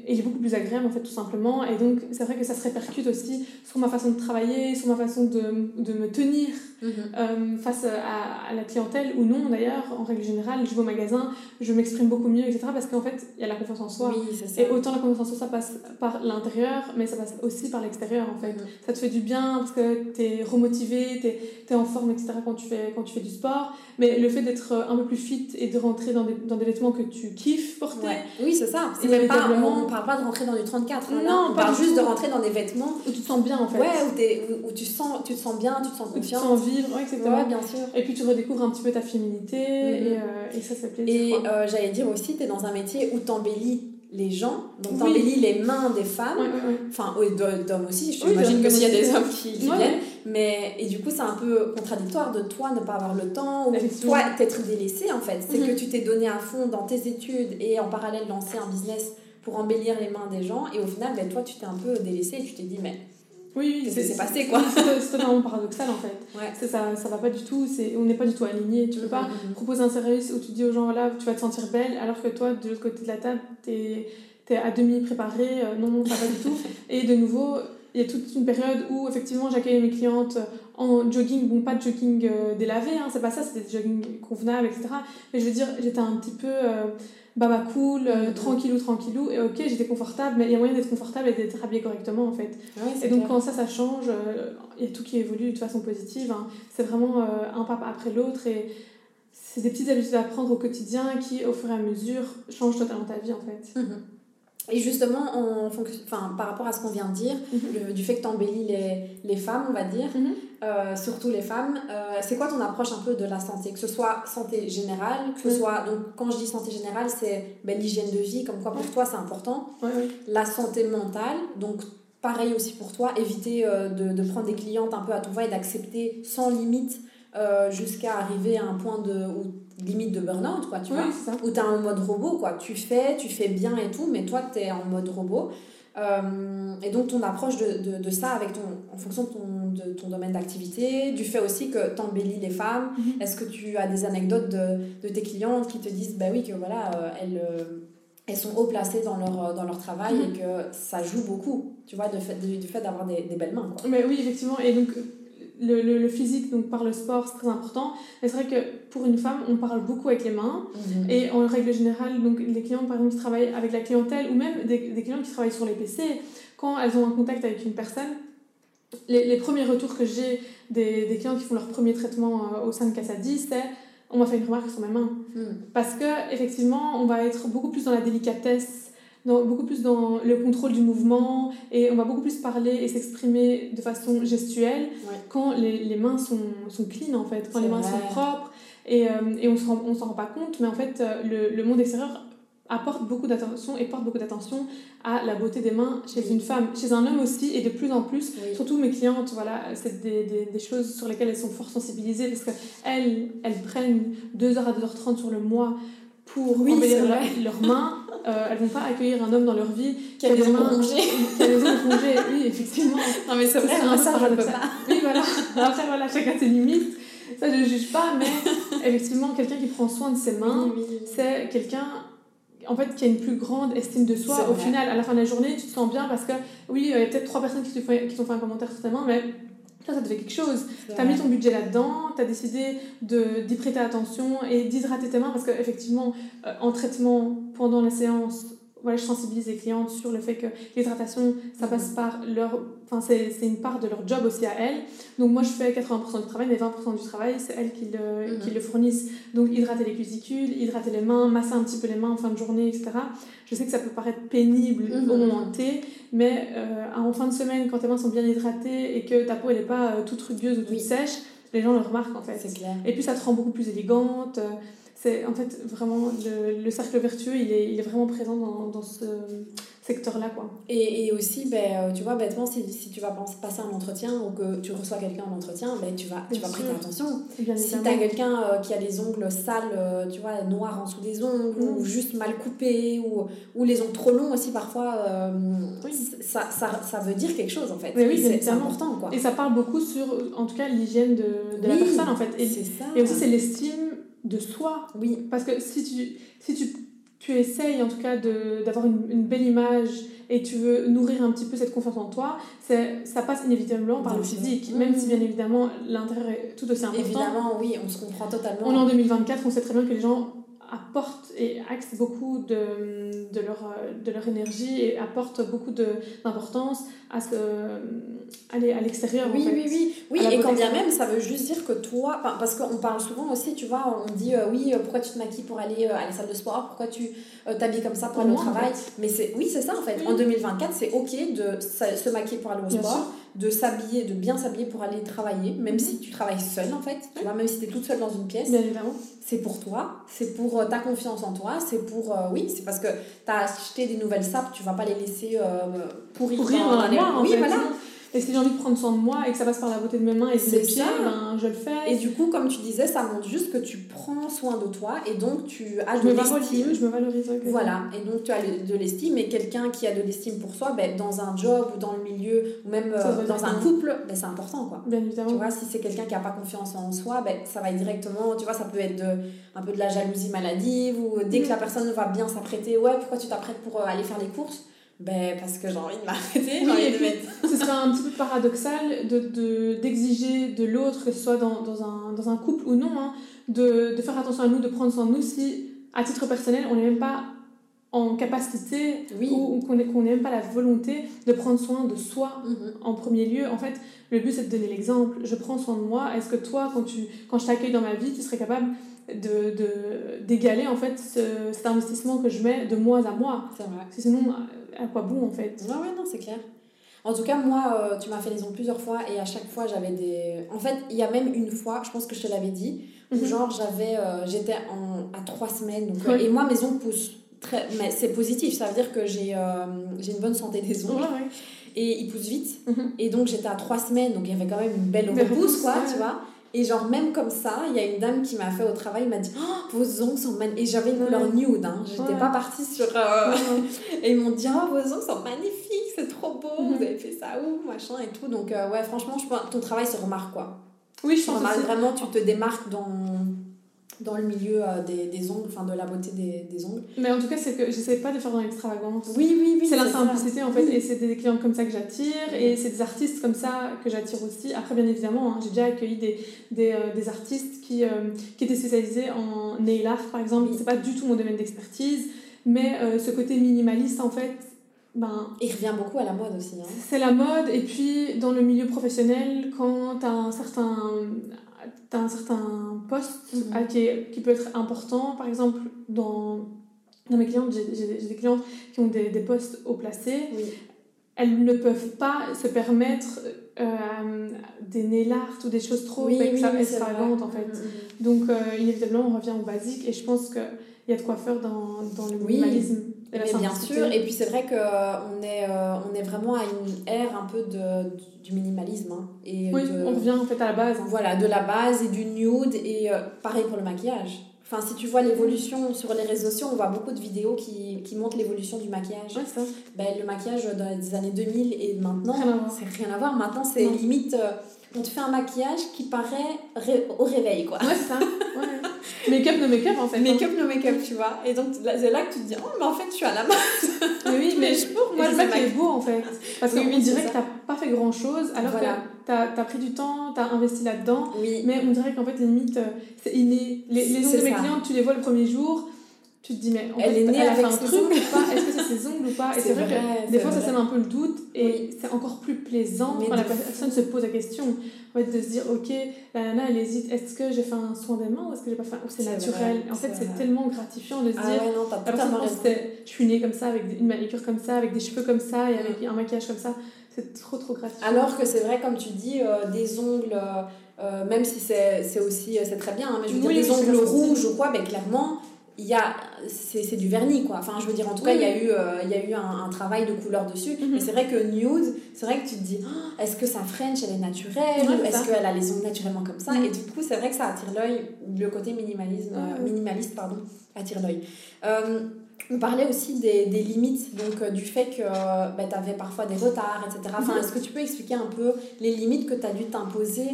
et il est beaucoup plus agréable en fait tout simplement. Et donc c'est vrai que ça se répercute aussi sur ma façon de travailler sur ma façon de, de me tenir Mhm. Euh, face à, la clientèle ou non d'ailleurs. En règle générale je vais au magasin je m'exprime beaucoup mieux etc parce qu'en fait il y a la confiance en soi. Et autant la confiance en soi ça passe par l'intérieur mais ça passe aussi par l'extérieur en fait. Mhm. ça te fait du bien parce que tu es remotivé tu es, en forme etc quand tu fais quand tu fais du sport mais le fait d'être un peu plus fit et de rentrer dans des, dans des vêtements que tu kiffes porter. Oui c'est ça. C'est même pas, on, parle pas de rentrer dans du 34 hein, non, on parle juste de rentrer dans des vêtements où tu te sens bien en fait. Ouais où, où, tu, sens, tu te sens bien tu te sens confiant vivre, etc. bien sûr. Et puis tu redécouvres un petit peu ta féminité mhm. et, euh, et, ça, ça plaît. Et euh, j'allais dire aussi, tu es dans un métier où t'embellis les gens, donc t'embellis les mains des femmes, enfin d'hommes aussi, je t'imagine que s'il y a des hommes qui, viennent, mais et du coup c'est un peu contradictoire de toi ne pas avoir le temps ou toi t'être délaissé en fait, c'est mhm. que tu t'es donné à fond dans tes études et en parallèle lancer un business pour embellir les mains des gens et au final ben, toi tu t'es un peu délaissé et tu t'es dit mais oui, c'est passé quoi? C'est totalement paradoxal en fait. Ouais. Ça, ça va pas du tout, on n'est pas du tout aligné. Tu peux pas proposer un service où tu dis aux gens voilà, tu vas te sentir belle, alors que toi, de l'autre côté de la table, tu es, à demi préparé. Euh, non, non, ça va pas du tout. Et de nouveau, il y a toute une période où effectivement j'accueillais mes clientes en jogging, bon, pas de jogging euh, délavé, hein, c'est pas ça, c'était des jogging convenables, etc. Mais je veux dire, j'étais un petit peu. Euh, baba cool, euh, tranquillou, tranquillou, et ok, j'étais confortable, mais il y a moyen d'être confortable et d'être habillée correctement en fait. et donc quand ça, ça change, euh, il y a tout qui évolue de façon positive. Hein. C'est vraiment euh, un pas après l'autre et c'est des petites habitudes à prendre au quotidien qui, au fur et à mesure, changent totalement ta vie en fait. Mhm. Et justement, en enfin, par rapport à ce qu'on vient de dire, mhm. du fait que tu embellis les, les, femmes, on va dire, mhm. euh, surtout les femmes, euh, c'est quoi ton approche un peu de la santé? Que ce soit santé générale, que ce mhm. soit, donc quand je dis santé générale, c'est ben, l'hygiène de vie, comme quoi pour toi c'est important. La santé mentale, donc pareil aussi pour toi, éviter euh, de, de, prendre des clientes un peu à ton va et d'accepter sans limite jusqu'à arriver à un point de, où limite de burn-out, quoi, tu vois, où tu as un mode robot, quoi. Tu fais, tu fais bien et tout, mais toi, tu es en mode robot. Euh, et donc, ton approche de, de, de, ça avec ton, en fonction de ton, de ton domaine d'activité, du fait aussi que tu embellis les femmes, mhm. est-ce que tu as des anecdotes de, de, tes clientes qui te disent, bah oui, que voilà, euh, elles, euh, elles sont haut placées dans leur, dans leur travail mhm. et que ça joue beaucoup, tu vois, de fait, du fait d'avoir des, des, belles mains. Mais oui, effectivement. Et donc, le, le, le, physique, donc par le sport, c'est très important. Mais c'est vrai que pour une femme, on parle beaucoup avec les mains. Mhm. Et en règle générale, donc les clients, par exemple, qui travaillent avec la clientèle, ou même des, des clients qui travaillent sur les PC, quand elles ont un contact avec une personne, les, les premiers retours que j'ai des, des clients qui font leur premier traitement euh, au sein de Cassadi, c'est on m'a fait une remarque sur mes mains. Mhm. Parce que effectivement, on va être beaucoup plus dans la délicatesse beaucoup plus dans le contrôle du mouvement et on va beaucoup plus parler et s'exprimer de façon gestuelle quand les, les, mains sont, sont clean en fait, quand les mains sont propres. Et, et on s'en rend pas compte, mais en fait, le, le monde extérieur apporte beaucoup d'attention et porte beaucoup d'attention à la beauté des mains chez une femme, chez un homme aussi, et de plus en plus, surtout mes clientes, voilà, c'est des, des, des, choses sur lesquelles elles sont fort sensibilisées parce qu'elles elles prennent 2h à 2h30 sur le mois pour oui, embellir leurs mains. Euh, elles vont pas accueillir un homme dans leur vie qui a, des mains congées. Qui a des congées, oui, effectivement. Non, mais c'est vrai, un ça, je peux pas. Oui, voilà. Après, voilà, chacun ses limites. Ça, je ne juge pas, mais effectivement, quelqu'un qui prend soin de ses mains, c'est quelqu'un en fait, qui a une plus grande estime de soi. Au final, à la fin de la journée, tu te sens bien parce que, oui, il y a peut-être trois personnes qui t'ont fait, fait un commentaire certainement, mais ça, ça te fait quelque chose. Tu as mis ton budget là-dedans, tu as décidé d'y prêter attention et d'hydrater tes mains parce qu'effectivement, euh, en traitement pendant la séance, voilà, je sensibilise les clientes sur le fait que l'hydratation, ça passe par leur. Enfin, c'est une part de leur job aussi à elles. Donc, moi, je fais 80% du travail, mais 20% du travail, c'est elles qui le, mhm. qui le fournissent. Donc, hydrater les cusicules, hydrater les mains, masser un petit peu les mains en fin de journée, etc. Je sais que ça peut paraître pénible mhm. au moment T, mais euh, en fin de semaine, quand tes mains sont bien hydratées et que ta peau, elle n'est pas euh, toute rugueuse ou toute sèche, les gens le remarquent en fait. Clair. Et puis, ça te rend beaucoup plus élégante c'est en fait vraiment le, le, cercle vertueux il est, il est vraiment présent dans, dans ce secteur là quoi. Et, et aussi ben, euh, tu vois bêtement si, si tu vas passer un entretien ou que tu reçois quelqu'un en entretien ben, tu vas, tu vas prêter attention. Si tu as quelqu'un euh, qui a les ongles sales euh, tu vois noirs en dessous des ongles ou mm. juste mal coupés ou, ou les ongles trop longs aussi parfois ça, ça, ça, veut dire quelque chose en fait. Oui, c'est important quoi. Et ça parle beaucoup sur en tout cas l'hygiène de, de la personne en fait. Et aussi c'est l'estime de soi. Oui. Parce que si tu, si tu, tu essayes en tout cas d'avoir une, une, belle image et tu veux nourrir un petit peu cette confiance en toi, ça passe inévitablement par le physique, même si bien évidemment l'intérieur est tout aussi important. Évidemment, oui, on se comprend totalement. On est en 2024, on sait très bien que les gens apportent et axent beaucoup de, de, leur, de leur énergie et apportent beaucoup d'importance à, ce, à l'extérieur. Oui, en fait, oui, oui, oui. et quand bien même, ça veut juste dire que toi, parce qu'on parle souvent aussi, tu vois, on dit euh, oui, euh, pourquoi tu te maquilles pour aller euh, à la salle de sport, pourquoi tu t'habilles comme ça pour aller au travail? Mais c'est oui, c'est ça en fait. En 2024, c'est ok de se maquiller pour aller au sport, de s'habiller, de bien s'habiller pour aller travailler, même si tu travailles seule en fait, tu vois, même si tu es toute seule dans une pièce. Bien évidemment. C'est pour toi, c'est pour ta confiance en toi, c'est pour. oui, c'est parce que tu as acheté des nouvelles sapes, tu vas pas les laisser pourrir, pourrir dans, dans, dans Oui, voilà. Et si j'ai envie de prendre soin de moi et que ça passe par la beauté de mes mains et de mes pieds, ben, je le fais. Et du coup, comme tu disais, ça montre juste que tu prends soin de toi et donc tu as de l'estime. Je me valorise. Voilà, et donc tu as de l'estime. Et quelqu'un qui a de l'estime pour soi, ben, dans un job ou dans le milieu, ou même euh, dans un couple, ben, c'est important. Quoi. Bien évidemment. Tu vois, si c'est quelqu'un qui n'a pas confiance en soi, ben, ça va être directement, tu vois, ça peut être de, un peu de la jalousie maladive ou dès que mm. la personne va bien s'apprêter, ouais, pourquoi tu t'apprêtes pour euh, aller faire les courses? Ben, parce que j'ai envie de m'arrêter, ce serait un petit peu paradoxal de, d'exiger de, l'autre, que ce soit dans, dans, un, dans un couple ou non, hein, de, de faire attention à nous, de prendre soin de nous si, à titre personnel, on n'est même pas en capacité oui. ou, qu'on n'ait même pas la volonté de prendre soin de soi mhm. en premier lieu. En fait, le but, c'est de donner l'exemple. Je prends soin de moi. Est-ce que toi, quand, tu, quand je t'accueille dans ma vie, tu serais capable de, de, d'égaler en fait ce, cet investissement que je mets de mois à mois C'est vrai. Sinon, à quoi bon en fait Ouais, ouais, non, c'est clair. En tout cas, moi, euh, tu m'as fait les ongles plusieurs fois et à chaque fois, j'avais des. En fait, il y a même une fois, je pense que je te l'avais dit, où mhm. genre, j'avais, euh, j'étais en... à trois semaines. Donc, Et moi, mes ongles poussent très. Mais c'est positif, ça veut dire que j'ai, euh, j'ai une bonne santé des ongles. Et ils poussent vite. Mhm. Et donc, j'étais à trois semaines, donc il y avait quand même une belle repousse, quoi, tu vois. Et genre, même comme ça, il y a une dame qui m'a fait au travail, m'a dit oh, Vos ongles sont magnifiques. Et j'avais une couleur nude, hein. J'étais pas partie sur. Euh, et ils m'ont dit Oh, vos ongles sont magnifiques, c'est trop beau, vous avez fait ça où Machin et tout. Donc, euh, ouais, franchement, je pense ton travail se remarque, quoi. Oui, je pense. Vraiment, tu te démarques dans dans le milieu euh, des, des, ongles, enfin de la beauté des, des, ongles. Mais en tout cas, c'est que j'essaie pas de faire dans l'extravagance. Oui, oui, oui. C'est la simplicité en fait, et c'est des clients comme ça que j'attire, et c'est des artistes comme ça que j'attire aussi. Après, bien évidemment, hein, j'ai déjà accueilli des, des, euh, des artistes qui, euh, qui étaient spécialisés en nail art par exemple. C'est pas du tout mon domaine d'expertise, mais ce côté minimaliste en fait. Ben, Il revient beaucoup à la mode aussi. Hein. C'est la mode, et puis dans le milieu professionnel, quand tu as un certain as un certain poste mhm. qui, qui, peut être important. Par exemple, dans, dans mes clientes, j'ai des clientes qui ont des, des postes haut placés. Elles ne peuvent pas se permettre des nail art ou des choses trop oui, extravagantes en fait. Mm, mm, mm. Donc inévitablement on revient au basique et je pense qu'il y a de quoi faire dans, dans le minimalisme. Mais bien sûr, et puis c'est vrai qu'on est, on est vraiment à une ère un peu de, du minimalisme. Hein, et oui, on revient en fait à la base. Hein. Voilà, de la base et du nude, et pareil pour le maquillage. Enfin, si tu vois l'évolution sur les réseaux sociaux, on voit beaucoup de vidéos qui, qui montrent l'évolution du maquillage. Ouais, ça. Ben, le maquillage dans les années 2000 et maintenant, c'est rien à voir. Maintenant, c'est limite, euh, on te fait un maquillage qui paraît au réveil, quoi. Ouais, ça. Ouais. make-up, no make-up, en fait. Make-up, no make-up, tu vois. Et donc, c'est là que tu te dis, oh, mais en fait, je suis à la mode. oui, mais je, moi, je sais beau, en fait. Parce qu'on dirait que t'as pas fait grand-chose, alors que tu as, pris du temps, tu as investi là-dedans, mais on dirait qu'en fait, limite, euh, c'est inné. Les, les ongles de mes clientes, tu les vois le premier jour, tu te dis, mais en elle fait, est née elle avec a fait un truc ou pas? Est-ce que c'est ses ongles ou pas? Et c'est vrai, que des fois, ça sème un peu le doute et c'est encore plus plaisant quand la personne se pose la question. En fait, de se dire, ok, la nana, elle hésite, est-ce que j'ai fait un soin des mains ou est-ce que j'ai pas fait Ou c'est naturel? En fait, c'est tellement gratifiant de se ah dire, ouais, non, t'as je suis née comme ça, avec une manicure comme ça, avec des cheveux comme ça et avec un maquillage comme ça. C'est trop, trop gratifiant. Alors que c'est vrai, comme tu dis, euh, des ongles, euh, euh, même si c'est aussi, c'est très bien, hein, mais je veux dire, des ongles rouges ou quoi, mais clairement, il y a c'est du vernis quoi. Enfin je veux dire en tout cas il y a eu il y a eu un, travail de couleur dessus. Mhm. mais c'est vrai que nude c'est vrai que tu te dis oh, est-ce que sa French elle est naturelle ou est-ce qu'elle a les ongles naturellement comme ça? Et du coup c'est vrai que ça attire l'œil le côté minimalisme minimaliste pardon attire l'œil. On parlait aussi des, des limites, donc euh, du fait que euh, bah, tu avais parfois des retards, etc. Enfin, mhm. Est-ce que tu peux expliquer un peu les limites que tu as dû t'imposer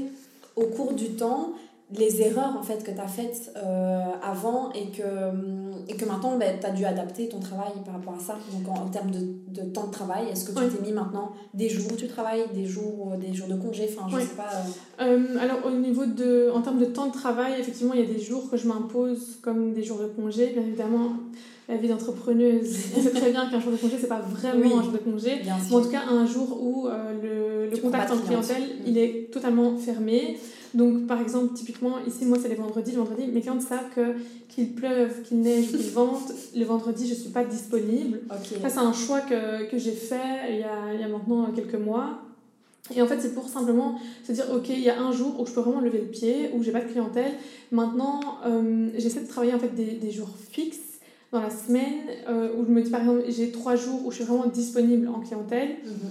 au cours du temps, les erreurs en fait que tu as faites euh, avant et que, et que maintenant bah, tu as dû adapter ton travail par rapport à ça Donc en, termes de, de, temps de travail, est-ce que tu t'es mis maintenant des jours où tu travailles, des jours, des jours de congé? Enfin, je sais pas. alors au niveau de, en termes de temps de travail, effectivement, il y a des jours que je m'impose comme des jours de congé, bien évidemment la vie d'entrepreneuse. On sait très bien qu'un jour de congé, c'est pas vraiment un jour de congé. Mais en tout cas, un jour où euh, le, le contact en clientèle, il est totalement fermé. Donc, par exemple, typiquement, ici, moi, c'est les vendredis. Le vendredi, mes clientes savent que qu'il pleuve, qu'il neige, qu'il vente, le vendredi, je suis pas disponible. Ça, c'est un choix que, que j'ai fait il y, a, il y a maintenant quelques mois. Et en fait, c'est pour simplement se dire, ok, il y a un jour où je peux vraiment lever le pied, où j'ai pas de clientèle. Maintenant, euh, j'essaie de travailler en fait des, des jours fixes dans la semaine euh, où je me dis par exemple j'ai trois jours où je suis vraiment disponible en clientèle. Mhm.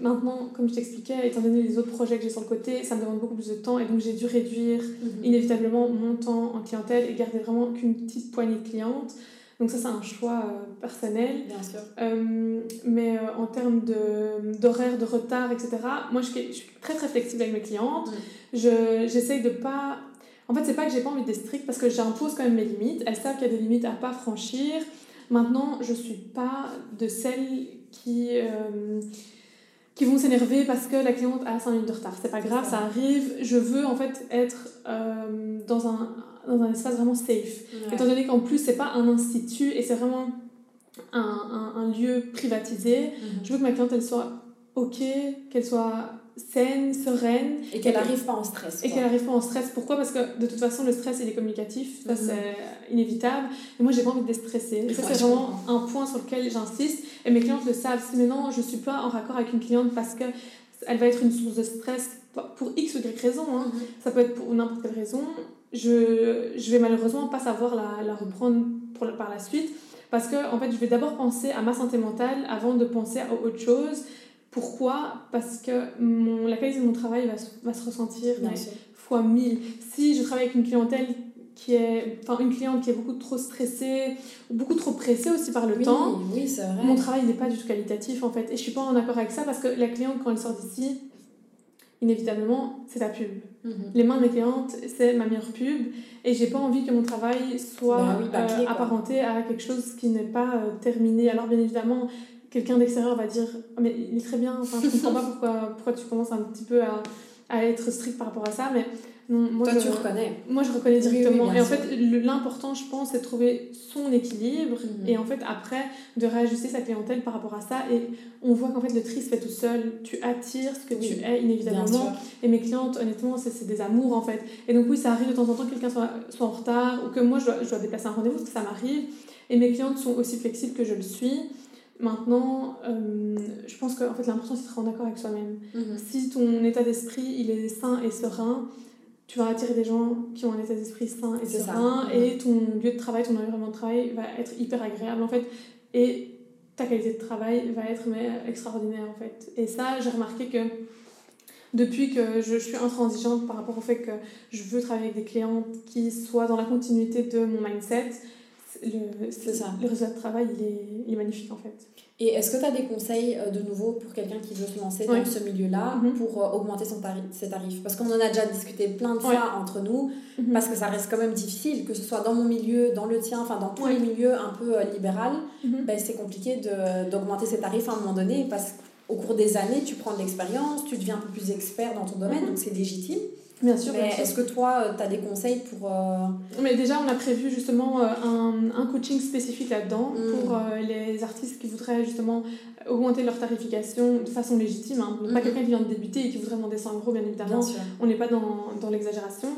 Maintenant, comme je t'expliquais, étant donné les autres projets que j'ai sur le côté, ça me demande beaucoup plus de temps et donc j'ai dû réduire mhm. inévitablement mon temps en clientèle et garder vraiment qu'une petite poignée de clientes. Donc ça, c'est un choix euh, personnel. Bien sûr. Euh, mais en termes d'horaire, de, retard, etc., moi, je, je, suis très, très flexible avec mes clientes. Mhm. Je J'essaye de pas en fait, c'est pas que j'ai pas envie d'être stricte parce que j'impose quand même mes limites. Elles savent qu'il y a des limites à pas franchir. Maintenant, je suis pas de celles qui, euh, qui vont s'énerver parce que la cliente a 5 minutes de retard. C'est pas grave, ça. arrive. Je veux en fait être euh, dans, un, dans un espace vraiment safe. Étant donné qu'en plus, c'est pas un institut et c'est vraiment un, un, un, lieu privatisé, mhm. je veux que ma cliente elle soit ok, qu'elle soit saine, sereine. Et qu'elle n'arrive pas en stress. Et qu'elle n'arrive pas en stress. Pourquoi? Parce que de toute façon, le stress, il est communicatif. Ça, mhm. c'est inévitable. Et moi, j'ai pas envie de déstresser. ça, c'est vraiment un point sur lequel j'insiste. Et mes clientes le savent. Si maintenant, je suis pas en raccord avec une cliente parce que elle va être une source de stress pour X ou Y raison, hein. Mhm. ça peut être pour n'importe quelle raison, je, je vais malheureusement pas savoir la, la reprendre pour, par la suite. Parce que, en fait, je vais d'abord penser à ma santé mentale avant de penser à autre chose pourquoi Parce que mon, la qualité de mon travail va, va se ressentir fois mille. Si je travaille avec une clientèle qui est enfin une cliente qui est beaucoup trop stressée ou beaucoup trop pressée aussi par le temps oui, vrai. mon travail n'est pas du tout qualitatif en fait et je suis pas en accord avec ça parce que la cliente quand elle sort d'ici inévitablement c'est ta pub mhm. les mains de mes clientes c'est ma meilleure pub et j'ai pas envie que mon travail soit bah euh, apparenté à quelque chose qui n'est pas euh, terminé alors bien évidemment quelqu'un d'extérieur va dire oh, mais il est très bien enfin je comprends pas pourquoi pourquoi tu commences un petit peu à, à être strict par rapport à ça mais moi Toi, je, tu reconnais. Moi, je reconnais directement. et en fait, l'important, je pense, c'est de trouver son équilibre mhm. et en fait, après, de réajuster sa clientèle par rapport à ça. Et on voit qu'en fait, le tri se fait tout seul. Tu attires ce que tu es, inévitablement. Et mes clientes, honnêtement, c'est des amours, en fait. Et donc, oui, ça arrive de temps en temps que quelqu'un soit, soit en retard ou que moi, je dois, je dois déplacer un rendez-vous parce que ça m'arrive. Et mes clientes sont aussi flexibles que je le suis. Maintenant, euh, je pense que en fait, l'important, c'est d'être en accord avec soi-même. Mhm. Si ton état d'esprit, il est sain et serein, tu vas attirer des gens qui ont un état d'esprit sain et ça. serein, Mhm. et ton lieu de travail, ton environnement de travail va être hyper agréable, en fait. Et ta qualité de travail va être mais, extraordinaire, en fait. Et ça, j'ai remarqué que depuis que je, je suis intransigeante par rapport au fait que je veux travailler avec des clients qui soient dans la continuité de mon mindset, le, C'est ça. le résultat de travail, il est, il est magnifique, en fait. Et est-ce que tu as des conseils euh, de nouveau pour quelqu'un qui veut se lancer Oui. dans ce milieu-là Mhm. pour euh, augmenter son tarif, ses tarifs? Parce qu'on en a déjà discuté plein de fois entre nous, Mhm. parce que ça reste quand même difficile, que ce soit dans mon milieu, dans le tien, enfin dans tous les milieux un peu euh, libéral, Mhm. ben, c'est compliqué de- d'augmenter ses tarifs à un moment donné parce qu'au cours des années, tu prends de l'expérience, tu deviens un peu plus expert dans ton domaine, donc c'est légitime. Bien sûr, Mais est-ce que toi, tu as des conseils pour... euh, Mais déjà, on a prévu justement euh, un, un coaching spécifique là-dedans Mm. pour euh, les artistes qui voudraient justement augmenter leur tarification de façon légitime. Hein. Pas Mhm. quelqu'un qui vient de débuter et qui voudrait demander 100 euros, bien évidemment. Bien sûr. On n'est pas dans, dans l'exagération.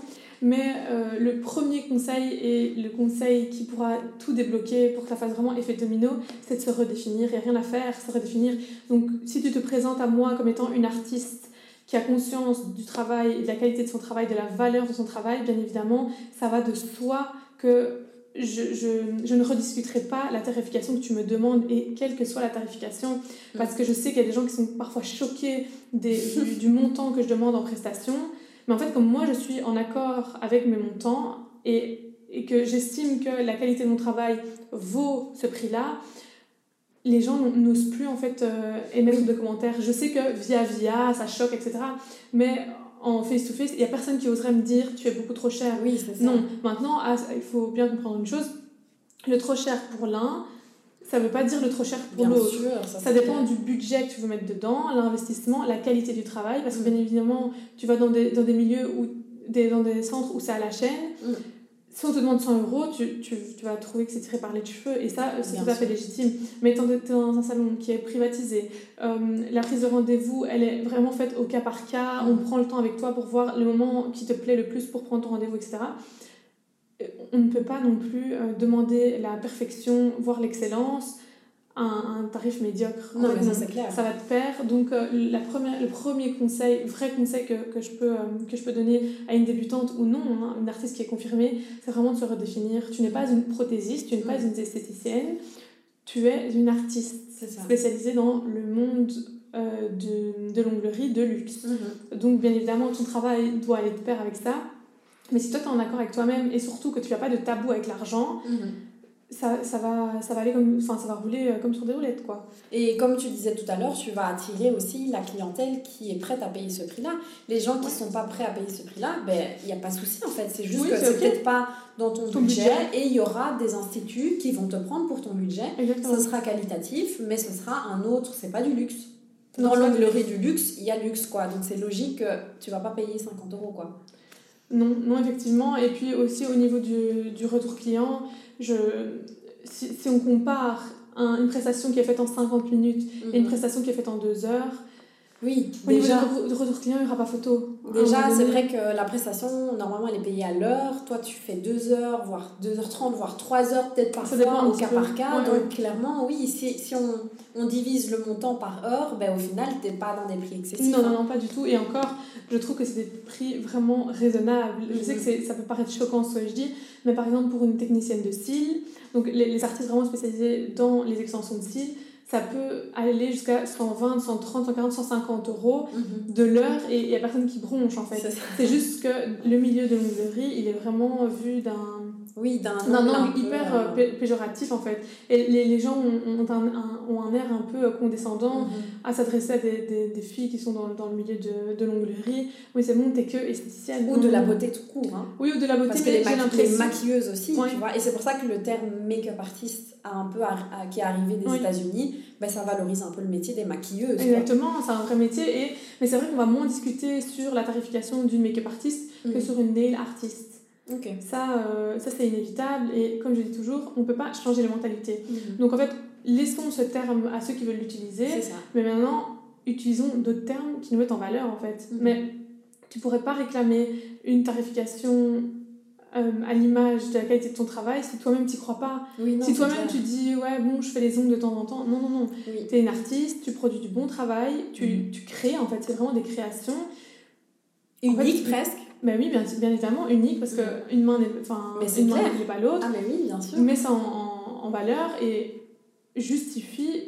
Mais euh, le premier conseil et le conseil qui pourra tout débloquer pour que ça fasse vraiment effet domino, c'est de se redéfinir. Il n'y a rien à faire, se redéfinir. Donc si tu te présentes à moi comme étant une artiste qui a conscience du travail, de la qualité de son travail, de la valeur de son travail, bien évidemment, ça va de soi que je, je, je ne rediscuterai pas la tarification que tu me demandes et quelle que soit la tarification, parce que je sais qu'il y a des gens qui sont parfois choqués des, du, du montant que je demande en prestation. Mais en fait, comme moi, je suis en accord avec mes montants et, et que j'estime que la qualité de mon travail vaut ce prix-là, les gens n'osent plus en fait euh, émettre de commentaires. Je sais que via via, ça choque, etc. Mais en face-to-face, il n'y a personne qui oserait me dire tu es beaucoup trop cher. Oui, c'est ça. Non, maintenant, ah, il faut bien comprendre une chose. Le trop cher pour l'un, ça ne veut pas dire le trop cher pour l'autre. ça, Ça dépend du budget que tu veux mettre dedans, l'investissement, la qualité du travail, parce que Mm. bien évidemment, tu vas dans des, dans des milieux, où, des, dans des centres où c'est à la chaîne. Mm. Si on te demande 100 euros, tu, tu, tu vas trouver que c'est tiré par les cheveux, et ça, c'est Bien tout à fait légitime. Mais étant donné dans un salon qui est privatisé, euh, la prise de rendez-vous, elle est vraiment faite au cas par cas, on prend le temps avec toi pour voir le moment qui te plaît le plus pour prendre ton rendez-vous, etc. Euh, On ne peut pas non plus euh, demander la perfection, voire l'excellence, un, un tarif médiocre. En Non, fait, mais ça, c'est clair. ça va te perdre. Donc, euh, la première, le premier conseil, vrai conseil que, que, je peux, euh, que je peux donner à une débutante ou non, hein, une artiste qui est confirmée, c'est vraiment de se redéfinir. Tu n'es pas une prothésiste, tu n'es pas une esthéticienne, tu es une artiste ça. spécialisée dans le monde euh, de, de l'onglerie, de luxe. Mhm. Donc, bien évidemment, ton travail doit aller de pair avec ça. Mais si toi, tu es en accord avec toi-même et surtout que tu n'as pas de tabou avec l'argent, Mhm. Ça, ça, va, ça va aller comme, enfin, ça va rouler euh, comme sur des roulettes, quoi. Et comme tu disais tout à l'heure, tu vas attirer aussi la clientèle qui est prête à payer ce prix-là. Les gens qui ne sont pas prêts à payer ce prix-là, ben, il n'y a pas de souci en fait. C'est juste Oui, que c'est c'est ok. peut-être pas dans ton, Ton budget, budget. et il y aura des instituts qui vont te prendre pour ton budget. Exactement. Ce sera qualitatif, mais ce sera un autre, c'est pas du luxe. Non, Dans l'onglerie du luxe, il y a luxe quoi. Donc c'est logique que tu vas pas payer 50 euros quoi. Non, non, effectivement. Et puis aussi au niveau du, du retour client, je, si, si on compare un- une prestation qui est faite en 50 minutes et une Mhm. prestation qui est faite en 2 heures, Oui, au niveau déjà. re- du retour client, il n'y aura pas photo. Déjà, c'est vrai que la prestation, normalement, elle est payée à l'heure. Toi, tu fais 2 heures, voire 2h30, voire 3 heures, peut-être parfois, au cas par cas. Ouais, Donc, ouais. clairement, oui, si, si on, on divise le montant par heure, ben, au final, tu n'es pas dans des prix excessifs. Non, non, hein. non, pas du tout. Et encore, je trouve que c'est des prix vraiment raisonnables. Je sais que c'est- ça peut paraître choquant ce que je dis, mais par exemple pour une technicienne de style, donc les, les artistes vraiment spécialisés dans les extensions de style, ça peut aller jusqu'à 120, 130, 140, 150 euros Mhm. de l'heure et il n'y a personne qui bronche en fait. C'est juste que le milieu de l'onglerie, il est vraiment vu d'un Oui, d'un angle peu, hyper euh, euh, pé- péjoratif en fait. Et les, les gens ont, ont un, un- ont un air un peu euh, condescendant mhm. à s'adresser à des, des, des filles qui sont dans, dans le milieu de, de l'onglerie. Oui, c'est bon, t'es que esthéticienne. Ou de la beauté tout court. Hein. Oui, ou de la beauté, Parce que les, maqui- les maquilleuses aussi, Ouais. tu vois. Et c'est pour ça que le terme make-up artist a un peu qui est arrivé des Oui. États-Unis, ben, ça valorise un peu le métier des maquilleuses. Exactement, c'est un vrai métier. Et... Mais c'est vrai qu'on va moins discuter sur la tarification d'une make-up artiste que Mhm. sur une nail artiste. Ok. Ça, euh, ça c'est inévitable. Et comme je dis toujours, on ne peut pas changer les mentalités. Mhm. Donc en fait, laissons ce terme à ceux qui veulent l'utiliser. Mais maintenant, utilisons d'autres termes qui nous mettent en valeur en fait. Mhm. Mais tu pourrais pas réclamer une tarification euh, à l'image de la qualité de ton travail si toi-même tu crois pas. si toi-même tu dis ouais bon je fais les ongles de temps en temps. Non non non. Tu es une artiste, tu produis du bon travail, tu, mhm. tu crées en fait, c'est vraiment des créations. Uniques presque. Ben oui, bien, bien évidemment, unique parce qu'une main n'est enfin, une main n'est pas l'autre. Ah mais oui, bien sûr. Mets ça en, en, valeur et justifie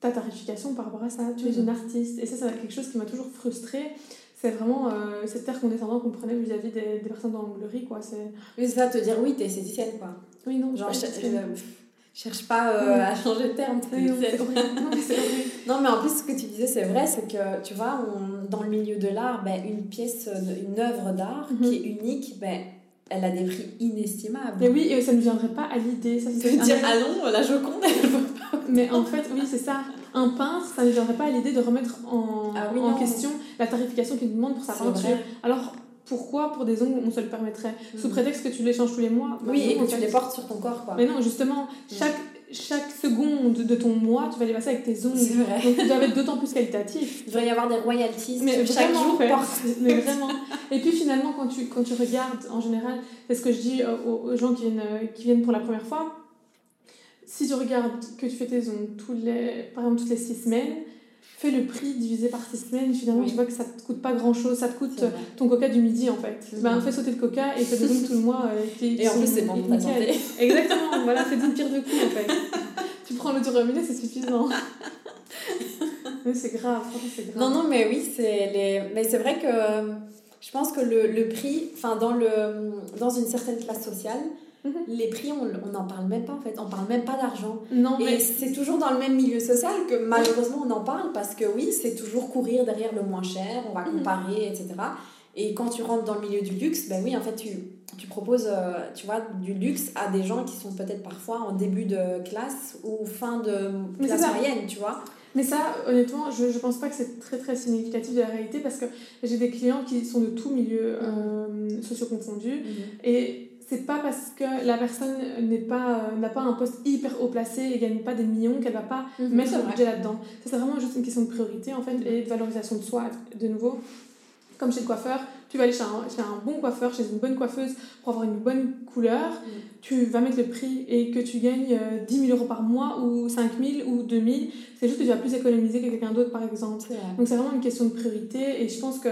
ta tarification par rapport à ça. Tu es mhm. une artiste. Et ça, c'est quelque chose qui m'a toujours frustrée c'est vraiment euh, cette terre condescendante qu'on prenait vis-à-vis des, des, personnes dans l'onglerie, quoi. C'est... Oui, c'est ça, te dire oui, t'es esthéticienne, quoi. Oui, non, Genre, je, cherche pas euh, à changer de terme. Oui, non, non, mais en plus, ce que tu disais, c'est vrai, c'est que, tu vois, on, dans le milieu de l'art, ben, une pièce, une œuvre d'art mhm. qui est unique, ben, elle a des prix inestimables. Mais oui, et ça ne viendrait pas à l'idée. Ça, c'est dire, ah non, la Joconde, elle veut pas. Mais en fait, oui, c'est ça un peintre, ça ne viendrait pas à l'idée de remettre en, ah en question la tarification qu'il demande pour sa peinture. Alors, pourquoi pour des ongles on se le permettrait Sous mm. prétexte que tu les changes tous les mois bah Oui, et que tu les portes sur ton corps. Quoi. Mais non, justement, mm. chaque, chaque seconde de ton mois, tu vas les passer avec tes ongles. Vrai. Donc, ils doivent être d'autant plus qualitatifs. Il devrait y avoir des royalties mais chaque jour. Mais vraiment. Et puis finalement, quand tu, quand tu regardes, en général, c'est ce que je dis aux, aux gens qui viennent, euh, qui viennent pour la première fois si tu regardes que tu fais tes ongles tous les, par exemple toutes les six semaines, fais le prix divisé par six semaines, finalement tu vois que ça te coûte pas grand chose, ça te coûte ton coca du midi en fait. Ben, fais sauter le coca et fais ongles tout le mois. Euh, et, en plus c'est bon pour Exactement, voilà, c'est d'une pire de coups en fait. tu prends le robinet, c'est suffisant. mais c'est grave, franchement c'est grave. Non, non, mais oui, c'est les... mais c'est vrai que euh, je pense que le, le prix, enfin dans, le, dans une certaine classe sociale, Mhm. Les prix, on n'en parle même pas en fait. On parle même pas d'argent. Non, Et c'est toujours dans le même milieu social que malheureusement on en parle parce que oui, c'est toujours courir derrière le moins cher, on va mhm. comparer, etc. Et quand tu rentres dans le milieu du luxe, ben oui, en fait, tu, tu proposes euh, tu vois, du luxe à des gens qui sont peut-être parfois en début de classe ou fin de classe moyenne, tu vois. Mais ça, honnêtement, je ne pense pas que c'est très très significatif de la réalité parce que j'ai des clients qui sont de tout milieu mhm. euh, socio confondus et c'est pas parce que la personne n'est pas n'a pas un poste hyper haut placé et gagne pas des millions qu'elle va pas mhm, mettre le budget là-dedans. Ça c'est vraiment juste une question de priorité en fait et de valorisation de soi de nouveau. Comme chez le coiffeur, tu vas aller chez un, chez un bon coiffeur, chez une bonne coiffeuse pour avoir une bonne couleur. Mhm. Tu vas mettre le prix et que tu gagnes 10 euh, 000 euros par mois ou 5 000 ou 2 000. C'est juste que tu vas plus économiser que quelqu'un d'autre par exemple. Donc c'est vraiment une question de priorité et je pense que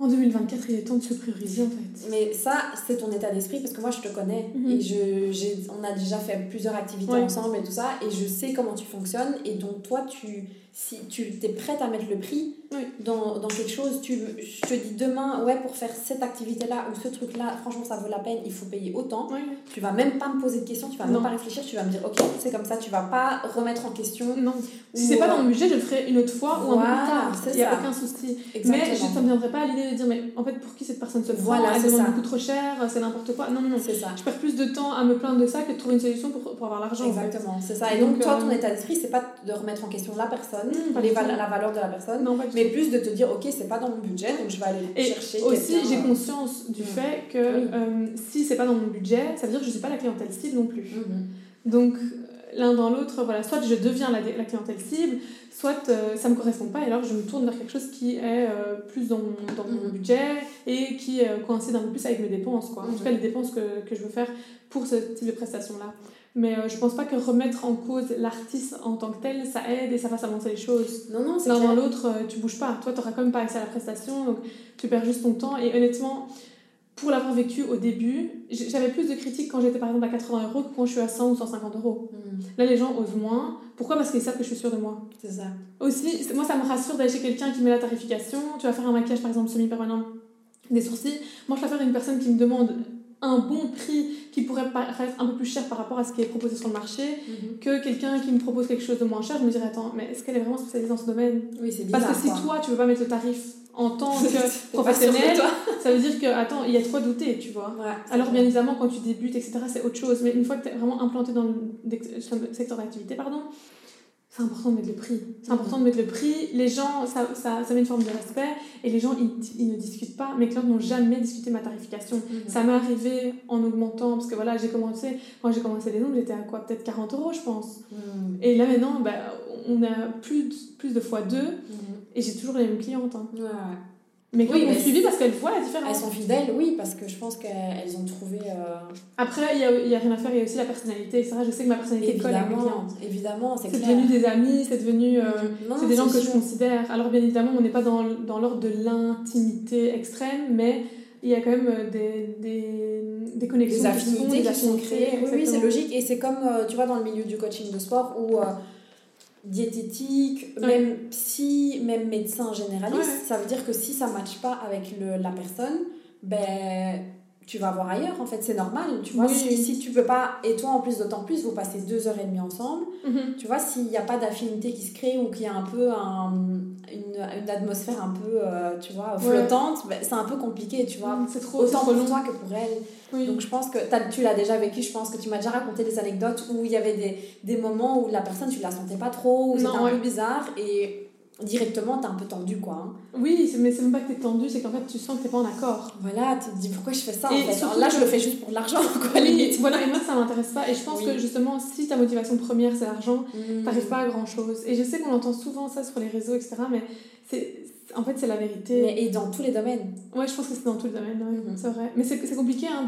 en 2024, il est temps de se prioriser en fait. Mais ça, c'est ton état d'esprit parce que moi je te connais mhm. et je, j'ai, on a déjà fait plusieurs activités ensemble et tout ça et je sais comment tu fonctionnes et donc toi tu si tu es prête à mettre le prix dans, dans, quelque chose, tu, je te dis demain, ouais, pour faire cette activité-là ou ce truc-là, franchement, ça vaut la peine, il faut payer autant. Tu vas même pas me poser de questions, tu vas même pas réfléchir, tu vas me dire, ok, c'est comme ça, tu vas pas remettre en question. Non. Si c'est pas dans le budget, je le ferai une autre fois ou un peu plus tard. Il n'y a aucun souci. Mais je ne viendrai pas à l'idée de dire, mais en fait, pour qui cette personne se prend? Voilà, Elle demande beaucoup trop cher, c'est n'importe quoi. Non, non, non. C'est ça. Je perds plus de temps à me plaindre de ça que de trouver une solution pour, pour avoir l'argent. Exactement, c'est ça. Et donc, toi, ton euh, état d'esprit, c'est pas de remettre en question la personne, mmh, les, la valeur de la personne, mais plus de te dire, ok, c'est pas dans mon budget, donc je vais aller et chercher. Aussi, j'ai conscience du mm. fait que euh, si c'est pas dans mon budget, ça veut dire que je suis pas la clientèle cible non plus. Mm-hmm. Donc, l'un dans l'autre, voilà, soit je deviens la, la clientèle cible, soit euh, ça me correspond pas, et alors je me tourne vers quelque chose qui est euh, plus dans, mon, dans mon mm-hmm. budget et qui coïncide un peu plus avec mes dépenses, quoi. En tout cas, mm-hmm. les dépenses que, que je veux faire pour ce type de prestation-là. Mais euh, je pense pas que remettre en cause l'artiste en tant que tel, ça aide et ça fasse avancer les choses. Non, non, c'est L'un dans l'autre, euh, tu bouges pas. Toi, tu n'auras quand même pas accès à la prestation, donc tu perds juste ton temps. Et honnêtement, pour l'avoir vécu au début, j'avais plus de critiques quand j'étais par exemple à 80 euros que quand je suis à 100 ou 150 euros. Hmm. Là, les gens osent moins. Pourquoi? Parce qu'ils savent que je suis sûre de moi. C'est ça. Aussi, moi, ça me rassure d'aller chez quelqu'un qui met la tarification. Tu vas faire un maquillage, par exemple, semi-permanent des sourcils. Moi, je préfère une personne qui me demande un bon prix qui pourrait paraître un peu plus cher par rapport à ce qui est proposé sur le marché mhm. que quelqu'un qui me propose quelque chose de moins cher. Je me dirais attends mais est-ce qu'elle est vraiment spécialisée dans ce domaine? Oui, c'est parce que si toi tu veux pas mettre le tarif en tant que professionnel ça veut dire que attends il y a trop douter tu vois. Alors bien évidemment quand tu débutes etc c'est autre chose. Mais une fois que tu es vraiment implanté dans le secteur d'activité pardon c'est important de mettre le prix. C'est important de mettre le prix. Les gens, ça, ça, ça met une forme de respect et les gens, ils, ils ne discutent pas. Mes clients n'ont jamais discuté ma tarification. Mhm. Ça m'est arrivé en augmentant, parce que voilà, j'ai commencé, quand j'ai commencé les noms, j'étais à quoi Peut-être 40 euros, je pense. Mhm. Et là maintenant, bah, on a plus de, plus de fois deux et j'ai toujours les mêmes clientes. Hein. Mais qui ont suivi parce qu'elles voient la différence. Elles sont fidèles, oui, parce que je pense qu'elles ont trouvé. Euh, Après, il n'y a, y a rien à faire, il y a aussi la personnalité, etc. Je sais que ma personnalité colle avec mes Évidemment, c'est devenu des amis, c'est devenu. Euh, c'est des gens que je considère. Alors, bien évidemment, on n'est pas dans, dans l'ordre de l'intimité extrême, mais il y a quand même euh, des, des, des connexions. Des affinités qui sont, créées. Oui, oui, c'est logique. Et c'est comme, tu vois, dans le milieu du coaching de sport où diététique, même psy, même médecin généraliste, ça veut dire que si ça ne matche pas avec le, la personne, ben tu vas voir ailleurs en fait c'est normal tu vois. Si, si tu peux pas et toi en plus d'autant plus vous passez deux heures et demie ensemble mhm. tu vois s'il n'y a pas d'affinité qui se crée ou qu'il y a un peu un, une, atmosphère un peu euh, tu vois flottante ben, c'est un peu compliqué tu vois. C'est trop autant pour toi que pour elle. Donc je pense que tu l'as déjà vécu je pense que tu m'as déjà raconté des anecdotes où il y avait des, des moments où la personne tu la sentais pas trop où c'était un peu bizarre et directement, t'es un peu tendu, quoi. Hein. Oui, mais c'est même pas que t'es tendu, c'est qu'en fait, tu sens que t'es pas en accord. Voilà, tu te dis pourquoi je fais ça, en fait? là, je le fais juste pour l'argent, quoi. Voilà, et moi, ça m'intéresse pas. Et je pense que, justement, si ta motivation première, c'est l'argent, mmh. t'arrives pas à grand-chose. Et je sais qu'on entend souvent ça sur les réseaux, etc., mais c'est... En fait, c'est la vérité. Mais, et dans tous les domaines. Ouais, je pense que c'est dans tous les domaines, mmh. c'est vrai. Mais c'est compliqué hein,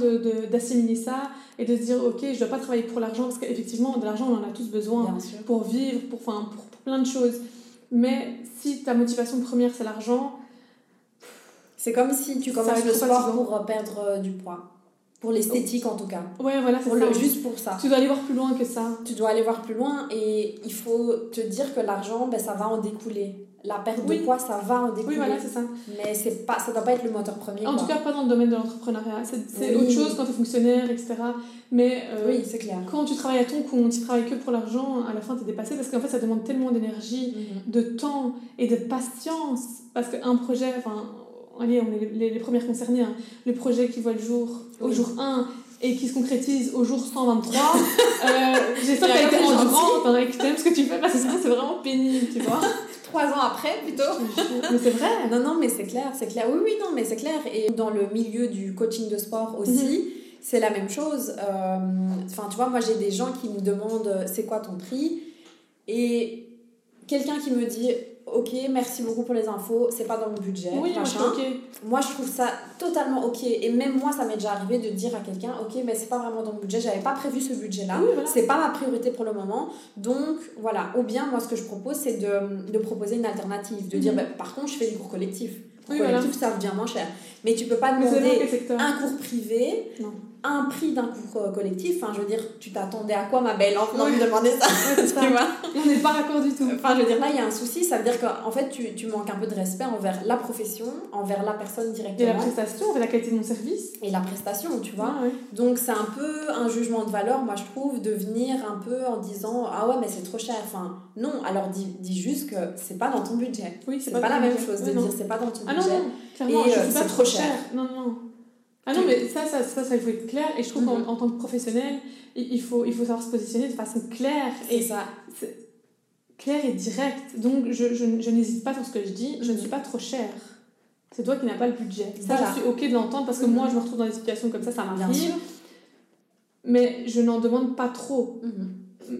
d'assimiler de, de, ça et de se dire, ok, je dois pas travailler pour l'argent, parce qu'effectivement, de l'argent, on en a tous besoin pour vivre, pour, pour, pour plein de choses. Mais si ta motivation première c'est l'argent, c'est comme si tu commences le sport pour perdre euh, du poids. Pour l'esthétique en tout cas. Ouais, voilà, c'est ça. juste pour ça. Tu dois aller voir plus loin que ça. Tu dois aller voir plus loin et il faut te dire que l'argent, ben, ça va en découler. La perte de poids, ça va en découler. Oui, voilà, c'est ça. Mais c'est pas, ça doit pas être le moteur premier. En tout cas, pas dans le domaine de l'entrepreneuriat. C'est autre chose quand tu es fonctionnaire, etc. Mais euh, oui, c'est clair. quand tu travailles à ton compte, tu travailles que pour l'argent, à la fin, tu es dépassé parce qu'en fait, ça demande tellement d'énergie, mhm. de temps et de patience. Parce qu'un projet, enfin, allez, on est les, les, premières concernées, hein. le projet qui voit le jour au jour 1 et qui se concrétise au jour 123, euh, j'espère que tu as été endurante, et que tu aimes ce que tu fais parce que c'est vraiment pénible, tu vois. Trois ans après, plutôt. mais c'est vrai. Non, non, mais c'est clair, c'est clair. Oui, oui, non, mais c'est clair. Et dans le milieu du coaching de sport aussi, mhm. c'est la même chose. Euh, enfin, tu vois, moi, j'ai des gens qui me demandent c'est quoi ton prix? Et quelqu'un qui me dit ok, merci beaucoup pour les infos, c'est pas dans mon budget. Oui, machin. Moi, je trouve ça totalement ok. Et même moi, ça m'est déjà arrivé de dire à quelqu'un, ok, mais c'est pas vraiment dans mon budget, j'avais pas prévu ce budget-là, c'est pas ma priorité pour le moment. Donc, voilà. Ou bien, moi, ce que je propose, c'est de, de proposer une alternative, de dire, mhm. bah, par contre, je fais des cours collectifs. Oui, collectif, ça revient moins cher. Mais tu peux pas demander un cours privé. Non un prix d'un cours collectif. Enfin, je veux dire, tu t'attendais à quoi, ma belle, en venant me demander ça, On n'est pas d'accord du tout. Enfin, je veux dire, là, il y a un souci. Ça veut dire qu'en fait, tu, tu, manques un peu de respect envers la profession, envers la personne directement. Et la prestation, envers la qualité de mon service. Et la prestation, tu vois? Donc, c'est un peu un jugement de valeur, moi, je trouve, de venir un peu en disant Ah ouais, mais c'est trop cher. Enfin, non, alors dis, dis juste que c'est pas dans ton budget. Oui, c'est pas, pas la même chose de dire c'est pas dans ton ah, budget. Non, non, clairement, et euh, c'est trop cher. cher. Non, non. Ah non, mais ça, ça, ça, ça, il faut être clair. Et je trouve qu'en mhm. tant que professionnel, il faut, il faut savoir se positionner de façon claire. Et ça. Claire et directe. Donc, je, je, je n'hésite pas sur ce que je dis. Je ne suis pas trop chère. C'est toi qui n'as pas le budget. Ça, je suis OK de l'entendre parce que moi, je me retrouve dans des situations comme ça, ça m'arrive. Mais je n'en demande pas trop. Mhm.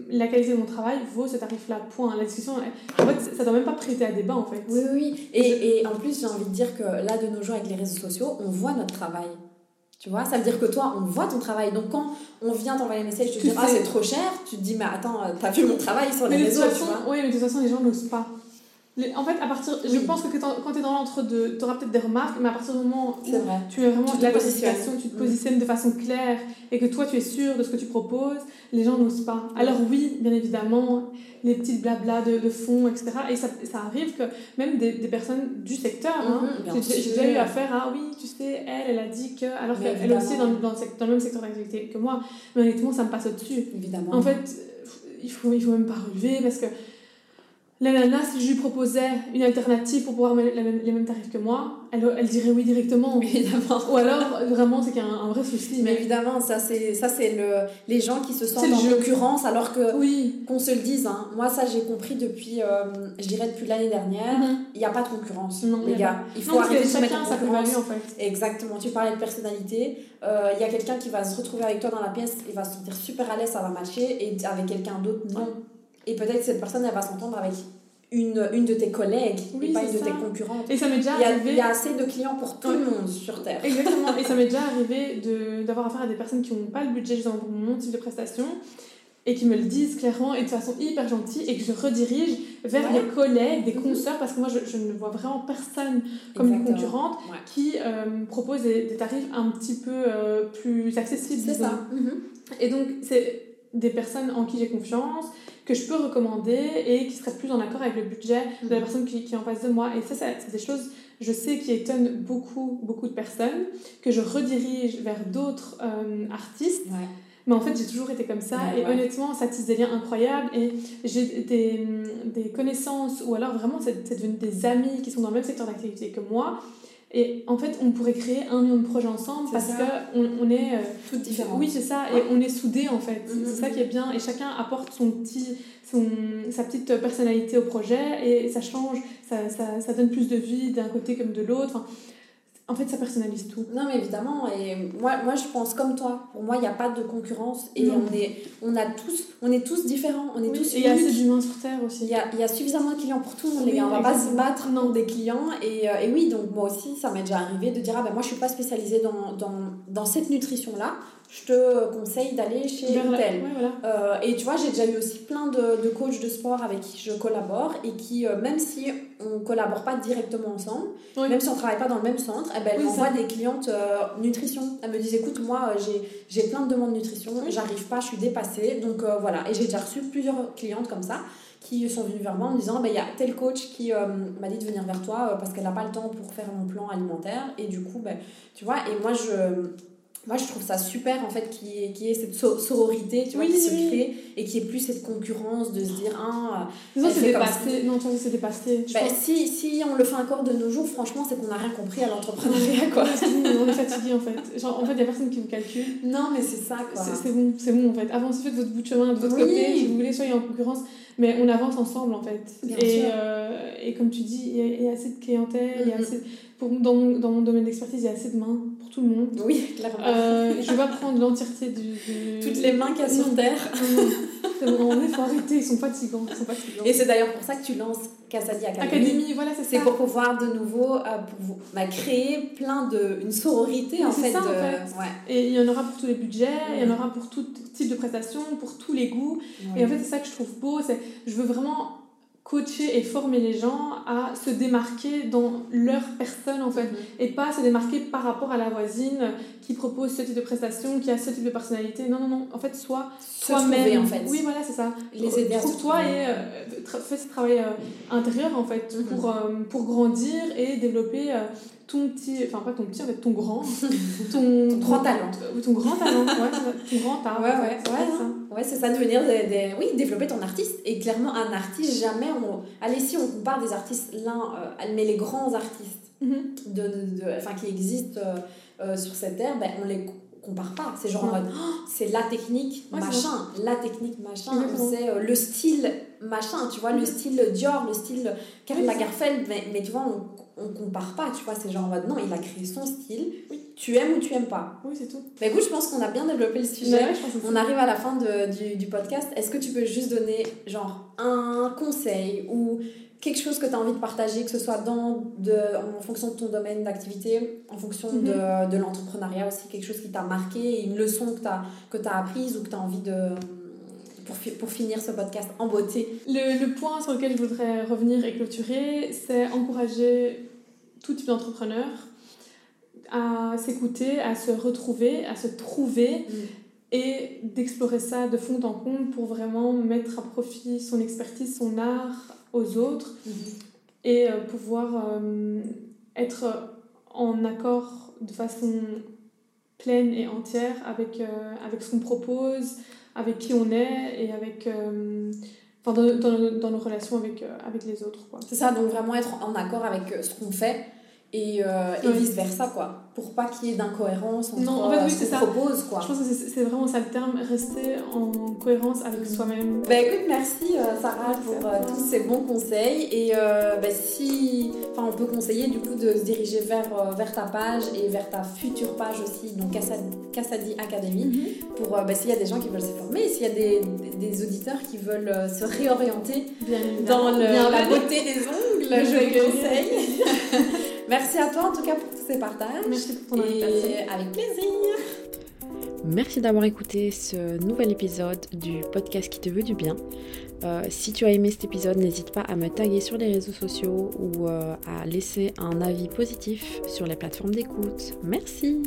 La qualité de mon travail vaut ce tarif-là, point. La discussion, en fait, ça doit même pas prêter à débat, en fait. Oui, oui. Et, et en plus, j'ai envie de dire que là, de nos jours, avec les réseaux sociaux, on voit notre travail. Tu vois, ça veut dire que toi, on voit ton travail. Donc quand on vient t'envoyer un message, tu te dis, ah, c'est trop cher, tu te dis, mais attends, t'as vu mon travail sur les réseaux, tu vois. Oui, mais de toute façon, les gens n'osent pas. En fait, à partir, je pense que quand tu es dans l'entre-deux, tu auras peut-être des remarques, mais à partir du moment où tu es vraiment tu la tu te mm. positionnes de façon claire et que toi tu es sûr de ce que tu proposes, les gens n'osent pas. Alors, oui, bien évidemment, les petites blabla de, de fond, etc. Et ça, ça, arrive que même des, des personnes du secteur, hein, mm-hmm, j'ai déjà eu affaire à oui, tu sais, elle, elle a dit que. Alors qu'elle aussi est dans, dans, dans, le même secteur d'activité que moi, mais honnêtement, ça me passe au-dessus. Évidemment. En fait, il faut, il faut même pas relever parce que la nana, si je lui proposais une alternative pour pouvoir mettre les mêmes tarifs que moi, elle, elle dirait oui directement. Évidemment. Ou alors, vraiment, c'est qu'il y a un, vrai souci. Mais, évidemment, ça, c'est, ça, c'est le, les gens qui se sentent en concurrence, alors que, oui. qu'on se le dise, hein. moi, ça, j'ai compris depuis, euh, je dirais, depuis l'année dernière, mhm. il n'y a pas de concurrence, non, les gars. Il faut arrêter de se mettre en concurrence. en fait. Exactement. Tu parlais de personnalité. Euh, il y a quelqu'un qui va se retrouver avec toi dans la pièce, il va se sentir super à l'aise, ça va matcher, et avec quelqu'un d'autre, non. Et peut-être cette personne, elle va s'entendre avec une, une de tes collègues oui, et pas une de tes concurrentes. Et ça m'est déjà il y, a, arrivé... il y a assez de clients pour tout le monde sur Terre. Exactement. et ça m'est déjà arrivé d'avoir affaire à des personnes qui n'ont pas le budget justement pour mon type de prestation et qui me le disent clairement et de façon hyper gentille et que je redirige vers des collègues, des mhm. consoeurs, parce que moi je, je, ne vois vraiment personne comme une concurrente qui euh, propose des, tarifs un petit peu euh, plus accessibles. C'est ça. Mhm. Et donc c'est des personnes en qui j'ai confiance, que je peux recommander et qui seraient plus en accord avec le budget de la mhm. personne qui, qui est en face de moi. Et ça, c'est des choses, je sais, qui étonnent beaucoup, beaucoup de personnes, que je redirige vers d'autres euh, artistes. Mais en fait, j'ai toujours été comme ça. et honnêtement, ça tisse des liens incroyables. Et j'ai des, des, connaissances, ou alors vraiment, c'est devenu des amis qui sont dans le même secteur d'activité que moi. Et en fait, on pourrait créer un million de projets ensemble parce qu'on on est. Euh, Toutes différentes. Oui, c'est ça. Et on est soudés, en fait. Mm-hmm. C'est ça qui est bien. Et chacun apporte son petit, son, sa petite personnalité au projet. Et ça change. Ça, ça, ça donne plus de vie d'un côté comme de l'autre. Enfin, en fait, ça personnalise tout. Non, mais évidemment. Et moi, moi je pense comme toi. Pour moi, il n'y a pas de concurrence. Et on est, on, a tous, on est tous différents. On est tous et il y a assez d'humains sur Terre aussi. Il y a, y a, suffisamment de clients pour tout le monde, les gars. On va pas se battre non. des clients. Et, euh, et, oui, donc moi aussi, ça m'est déjà arrivé de dire Ah ben moi, je suis pas spécialisée dans, dans, dans cette nutrition-là je te conseille d'aller chez. Euh, et tu vois, j'ai déjà eu aussi plein de, de, coachs de sport avec qui je collabore et qui, euh, même si on ne collabore pas directement ensemble, même si on ne travaille pas dans le même centre, eh ben, elles m'envoient des clientes euh, nutrition. Elles me disent écoute, moi, j'ai plein de demandes de nutrition, j'arrive pas, je suis dépassée. Donc voilà. Et j'ai déjà reçu plusieurs clientes comme ça qui sont venues vers moi en me disant bah, il y a tel coach qui m'a dit de venir vers toi parce qu'elle n'a pas le temps pour faire mon plan alimentaire. Et du coup, ben, tu vois, et moi, je moi je trouve ça super en fait qu'il y, ait, cette sororité tu vois, qui se crée et qu'il n'y ait plus cette concurrence de se dire ah non c'est dépassé non c'est dépassé bah, si, si on le fait encore de nos jours franchement c'est qu'on n'a rien compris à l'entrepreneuriat quoi. on est fatigué en fait. Genre en fait il n'y a personne qui vous calcule. Non mais c'est ça quoi. C'est bon c'est bon en fait. Avancez faites votre bout de chemin de votre côté si vous voulez soyez en concurrence. Mais on avance ensemble en fait. Et, euh, et comme tu dis il y, a assez de clientèle il y a assez pour, dans, mon, dans mon domaine d'expertise il y a assez de mains tout le monde. Oui, clairement. Euh, je vais pas prendre l'entièreté du, Toutes les mains qu'il y a sur Terre. C'est vraiment, il faut arrêter, ils sont fatigants. Ils sont fatigants. Et c'est d'ailleurs pour ça que tu lances Casadi Academy. Academy, voilà, c'est ça. C'est pour pouvoir de nouveau euh, pour bah, créer plein de. une sororité en fait. Ça, en fait. Ouais. Et il y en aura pour tous les budgets, il y en aura pour tout type de prestations, pour tous les goûts. Et en fait, c'est ça que je trouve beau. Je veux vraiment coacher et former les gens à se démarquer dans leur personne en fait. Mhm. et pas se démarquer par rapport à la voisine qui propose ce type de prestation qui a ce type de personnalité. Non non non. En fait soit toi-même. en fait. Oui voilà c'est ça. Les aider trouve toi et euh, fais ce travail euh, intérieur en fait mhm. pour, euh, pour grandir et développer ton petit, enfin pas ton petit, en fait ton grand, ton, grand talent. Ton grand talent, ouais, ton grand talent. Ouais, ouais, ouais, ouais c'est ça, devenir, des, des, oui, développer ton artiste. Et clairement, un artiste, jamais on. Allez, si on compare des artistes l'un, euh, mais les grands artistes mm-hmm. de, de, enfin, qui existent euh, euh, sur cette terre, ben, on les compare pas. C'est genre en mode, oh, c'est la technique, machin, la technique, machin, c'est euh, le style, machin, tu vois, le style Dior, le style Karl Lagerfeld, mais, mais tu vois, on, on compare pas, tu vois, c'est genre en mode, non, il a créé son style, tu aimes ou tu aimes pas. Oui, c'est tout. Mais écoute, je pense qu'on a bien développé le sujet. on arrive à la fin de, du, du podcast. Est-ce que tu peux juste donner, genre, un conseil ou quelque chose que tu as envie de partager, que ce soit dans de, en fonction de ton domaine d'activité, en fonction de, mhm. de l'entrepreneuriat aussi, quelque chose qui t'a marqué, une leçon que tu as, que as apprise ou que tu as envie de... Pour, pour, finir ce podcast en beauté. Le, le, point sur lequel je voudrais revenir et clôturer, c'est encourager tout type d'entrepreneur à s'écouter, à se retrouver, à se trouver mm. et d'explorer ça de fond en comble pour vraiment mettre à profit son expertise, son art aux autres mhm. et euh, pouvoir euh, être en accord de façon pleine et entière avec, euh, avec ce qu'on propose, avec qui on est et avec enfin dans, dans, nos relations avec, avec les autres. C'est ça, donc vraiment être en accord avec ce qu'on fait et, euh, et vice versa quoi. Pour pas qu'il y ait d'incohérence entre non, en fait, oui, ce qu'on propose quoi. Je pense que c'est vraiment ça le terme rester en cohérence avec mm. soi-même. Bah écoute merci euh, Sarah pour euh, tous ces bons conseils. Et bah, si enfin on peut conseiller du coup de se diriger vers, vers ta page et vers ta future page aussi donc Cassadi Academy mm-hmm. pour bah, s'il y a des gens qui veulent se former s'il y a des, des, auditeurs qui veulent se réorienter dans la beauté des ongles je les conseille Merci à toi en tout cas pour tous ces partages. Merci pour ton invitation. avec plaisir. Merci d'avoir écouté ce nouvel épisode du podcast qui te veut du bien. Euh, si tu as aimé cet épisode, n'hésite pas à me taguer sur les réseaux sociaux ou euh, à laisser un avis positif sur les plateformes d'écoute. Merci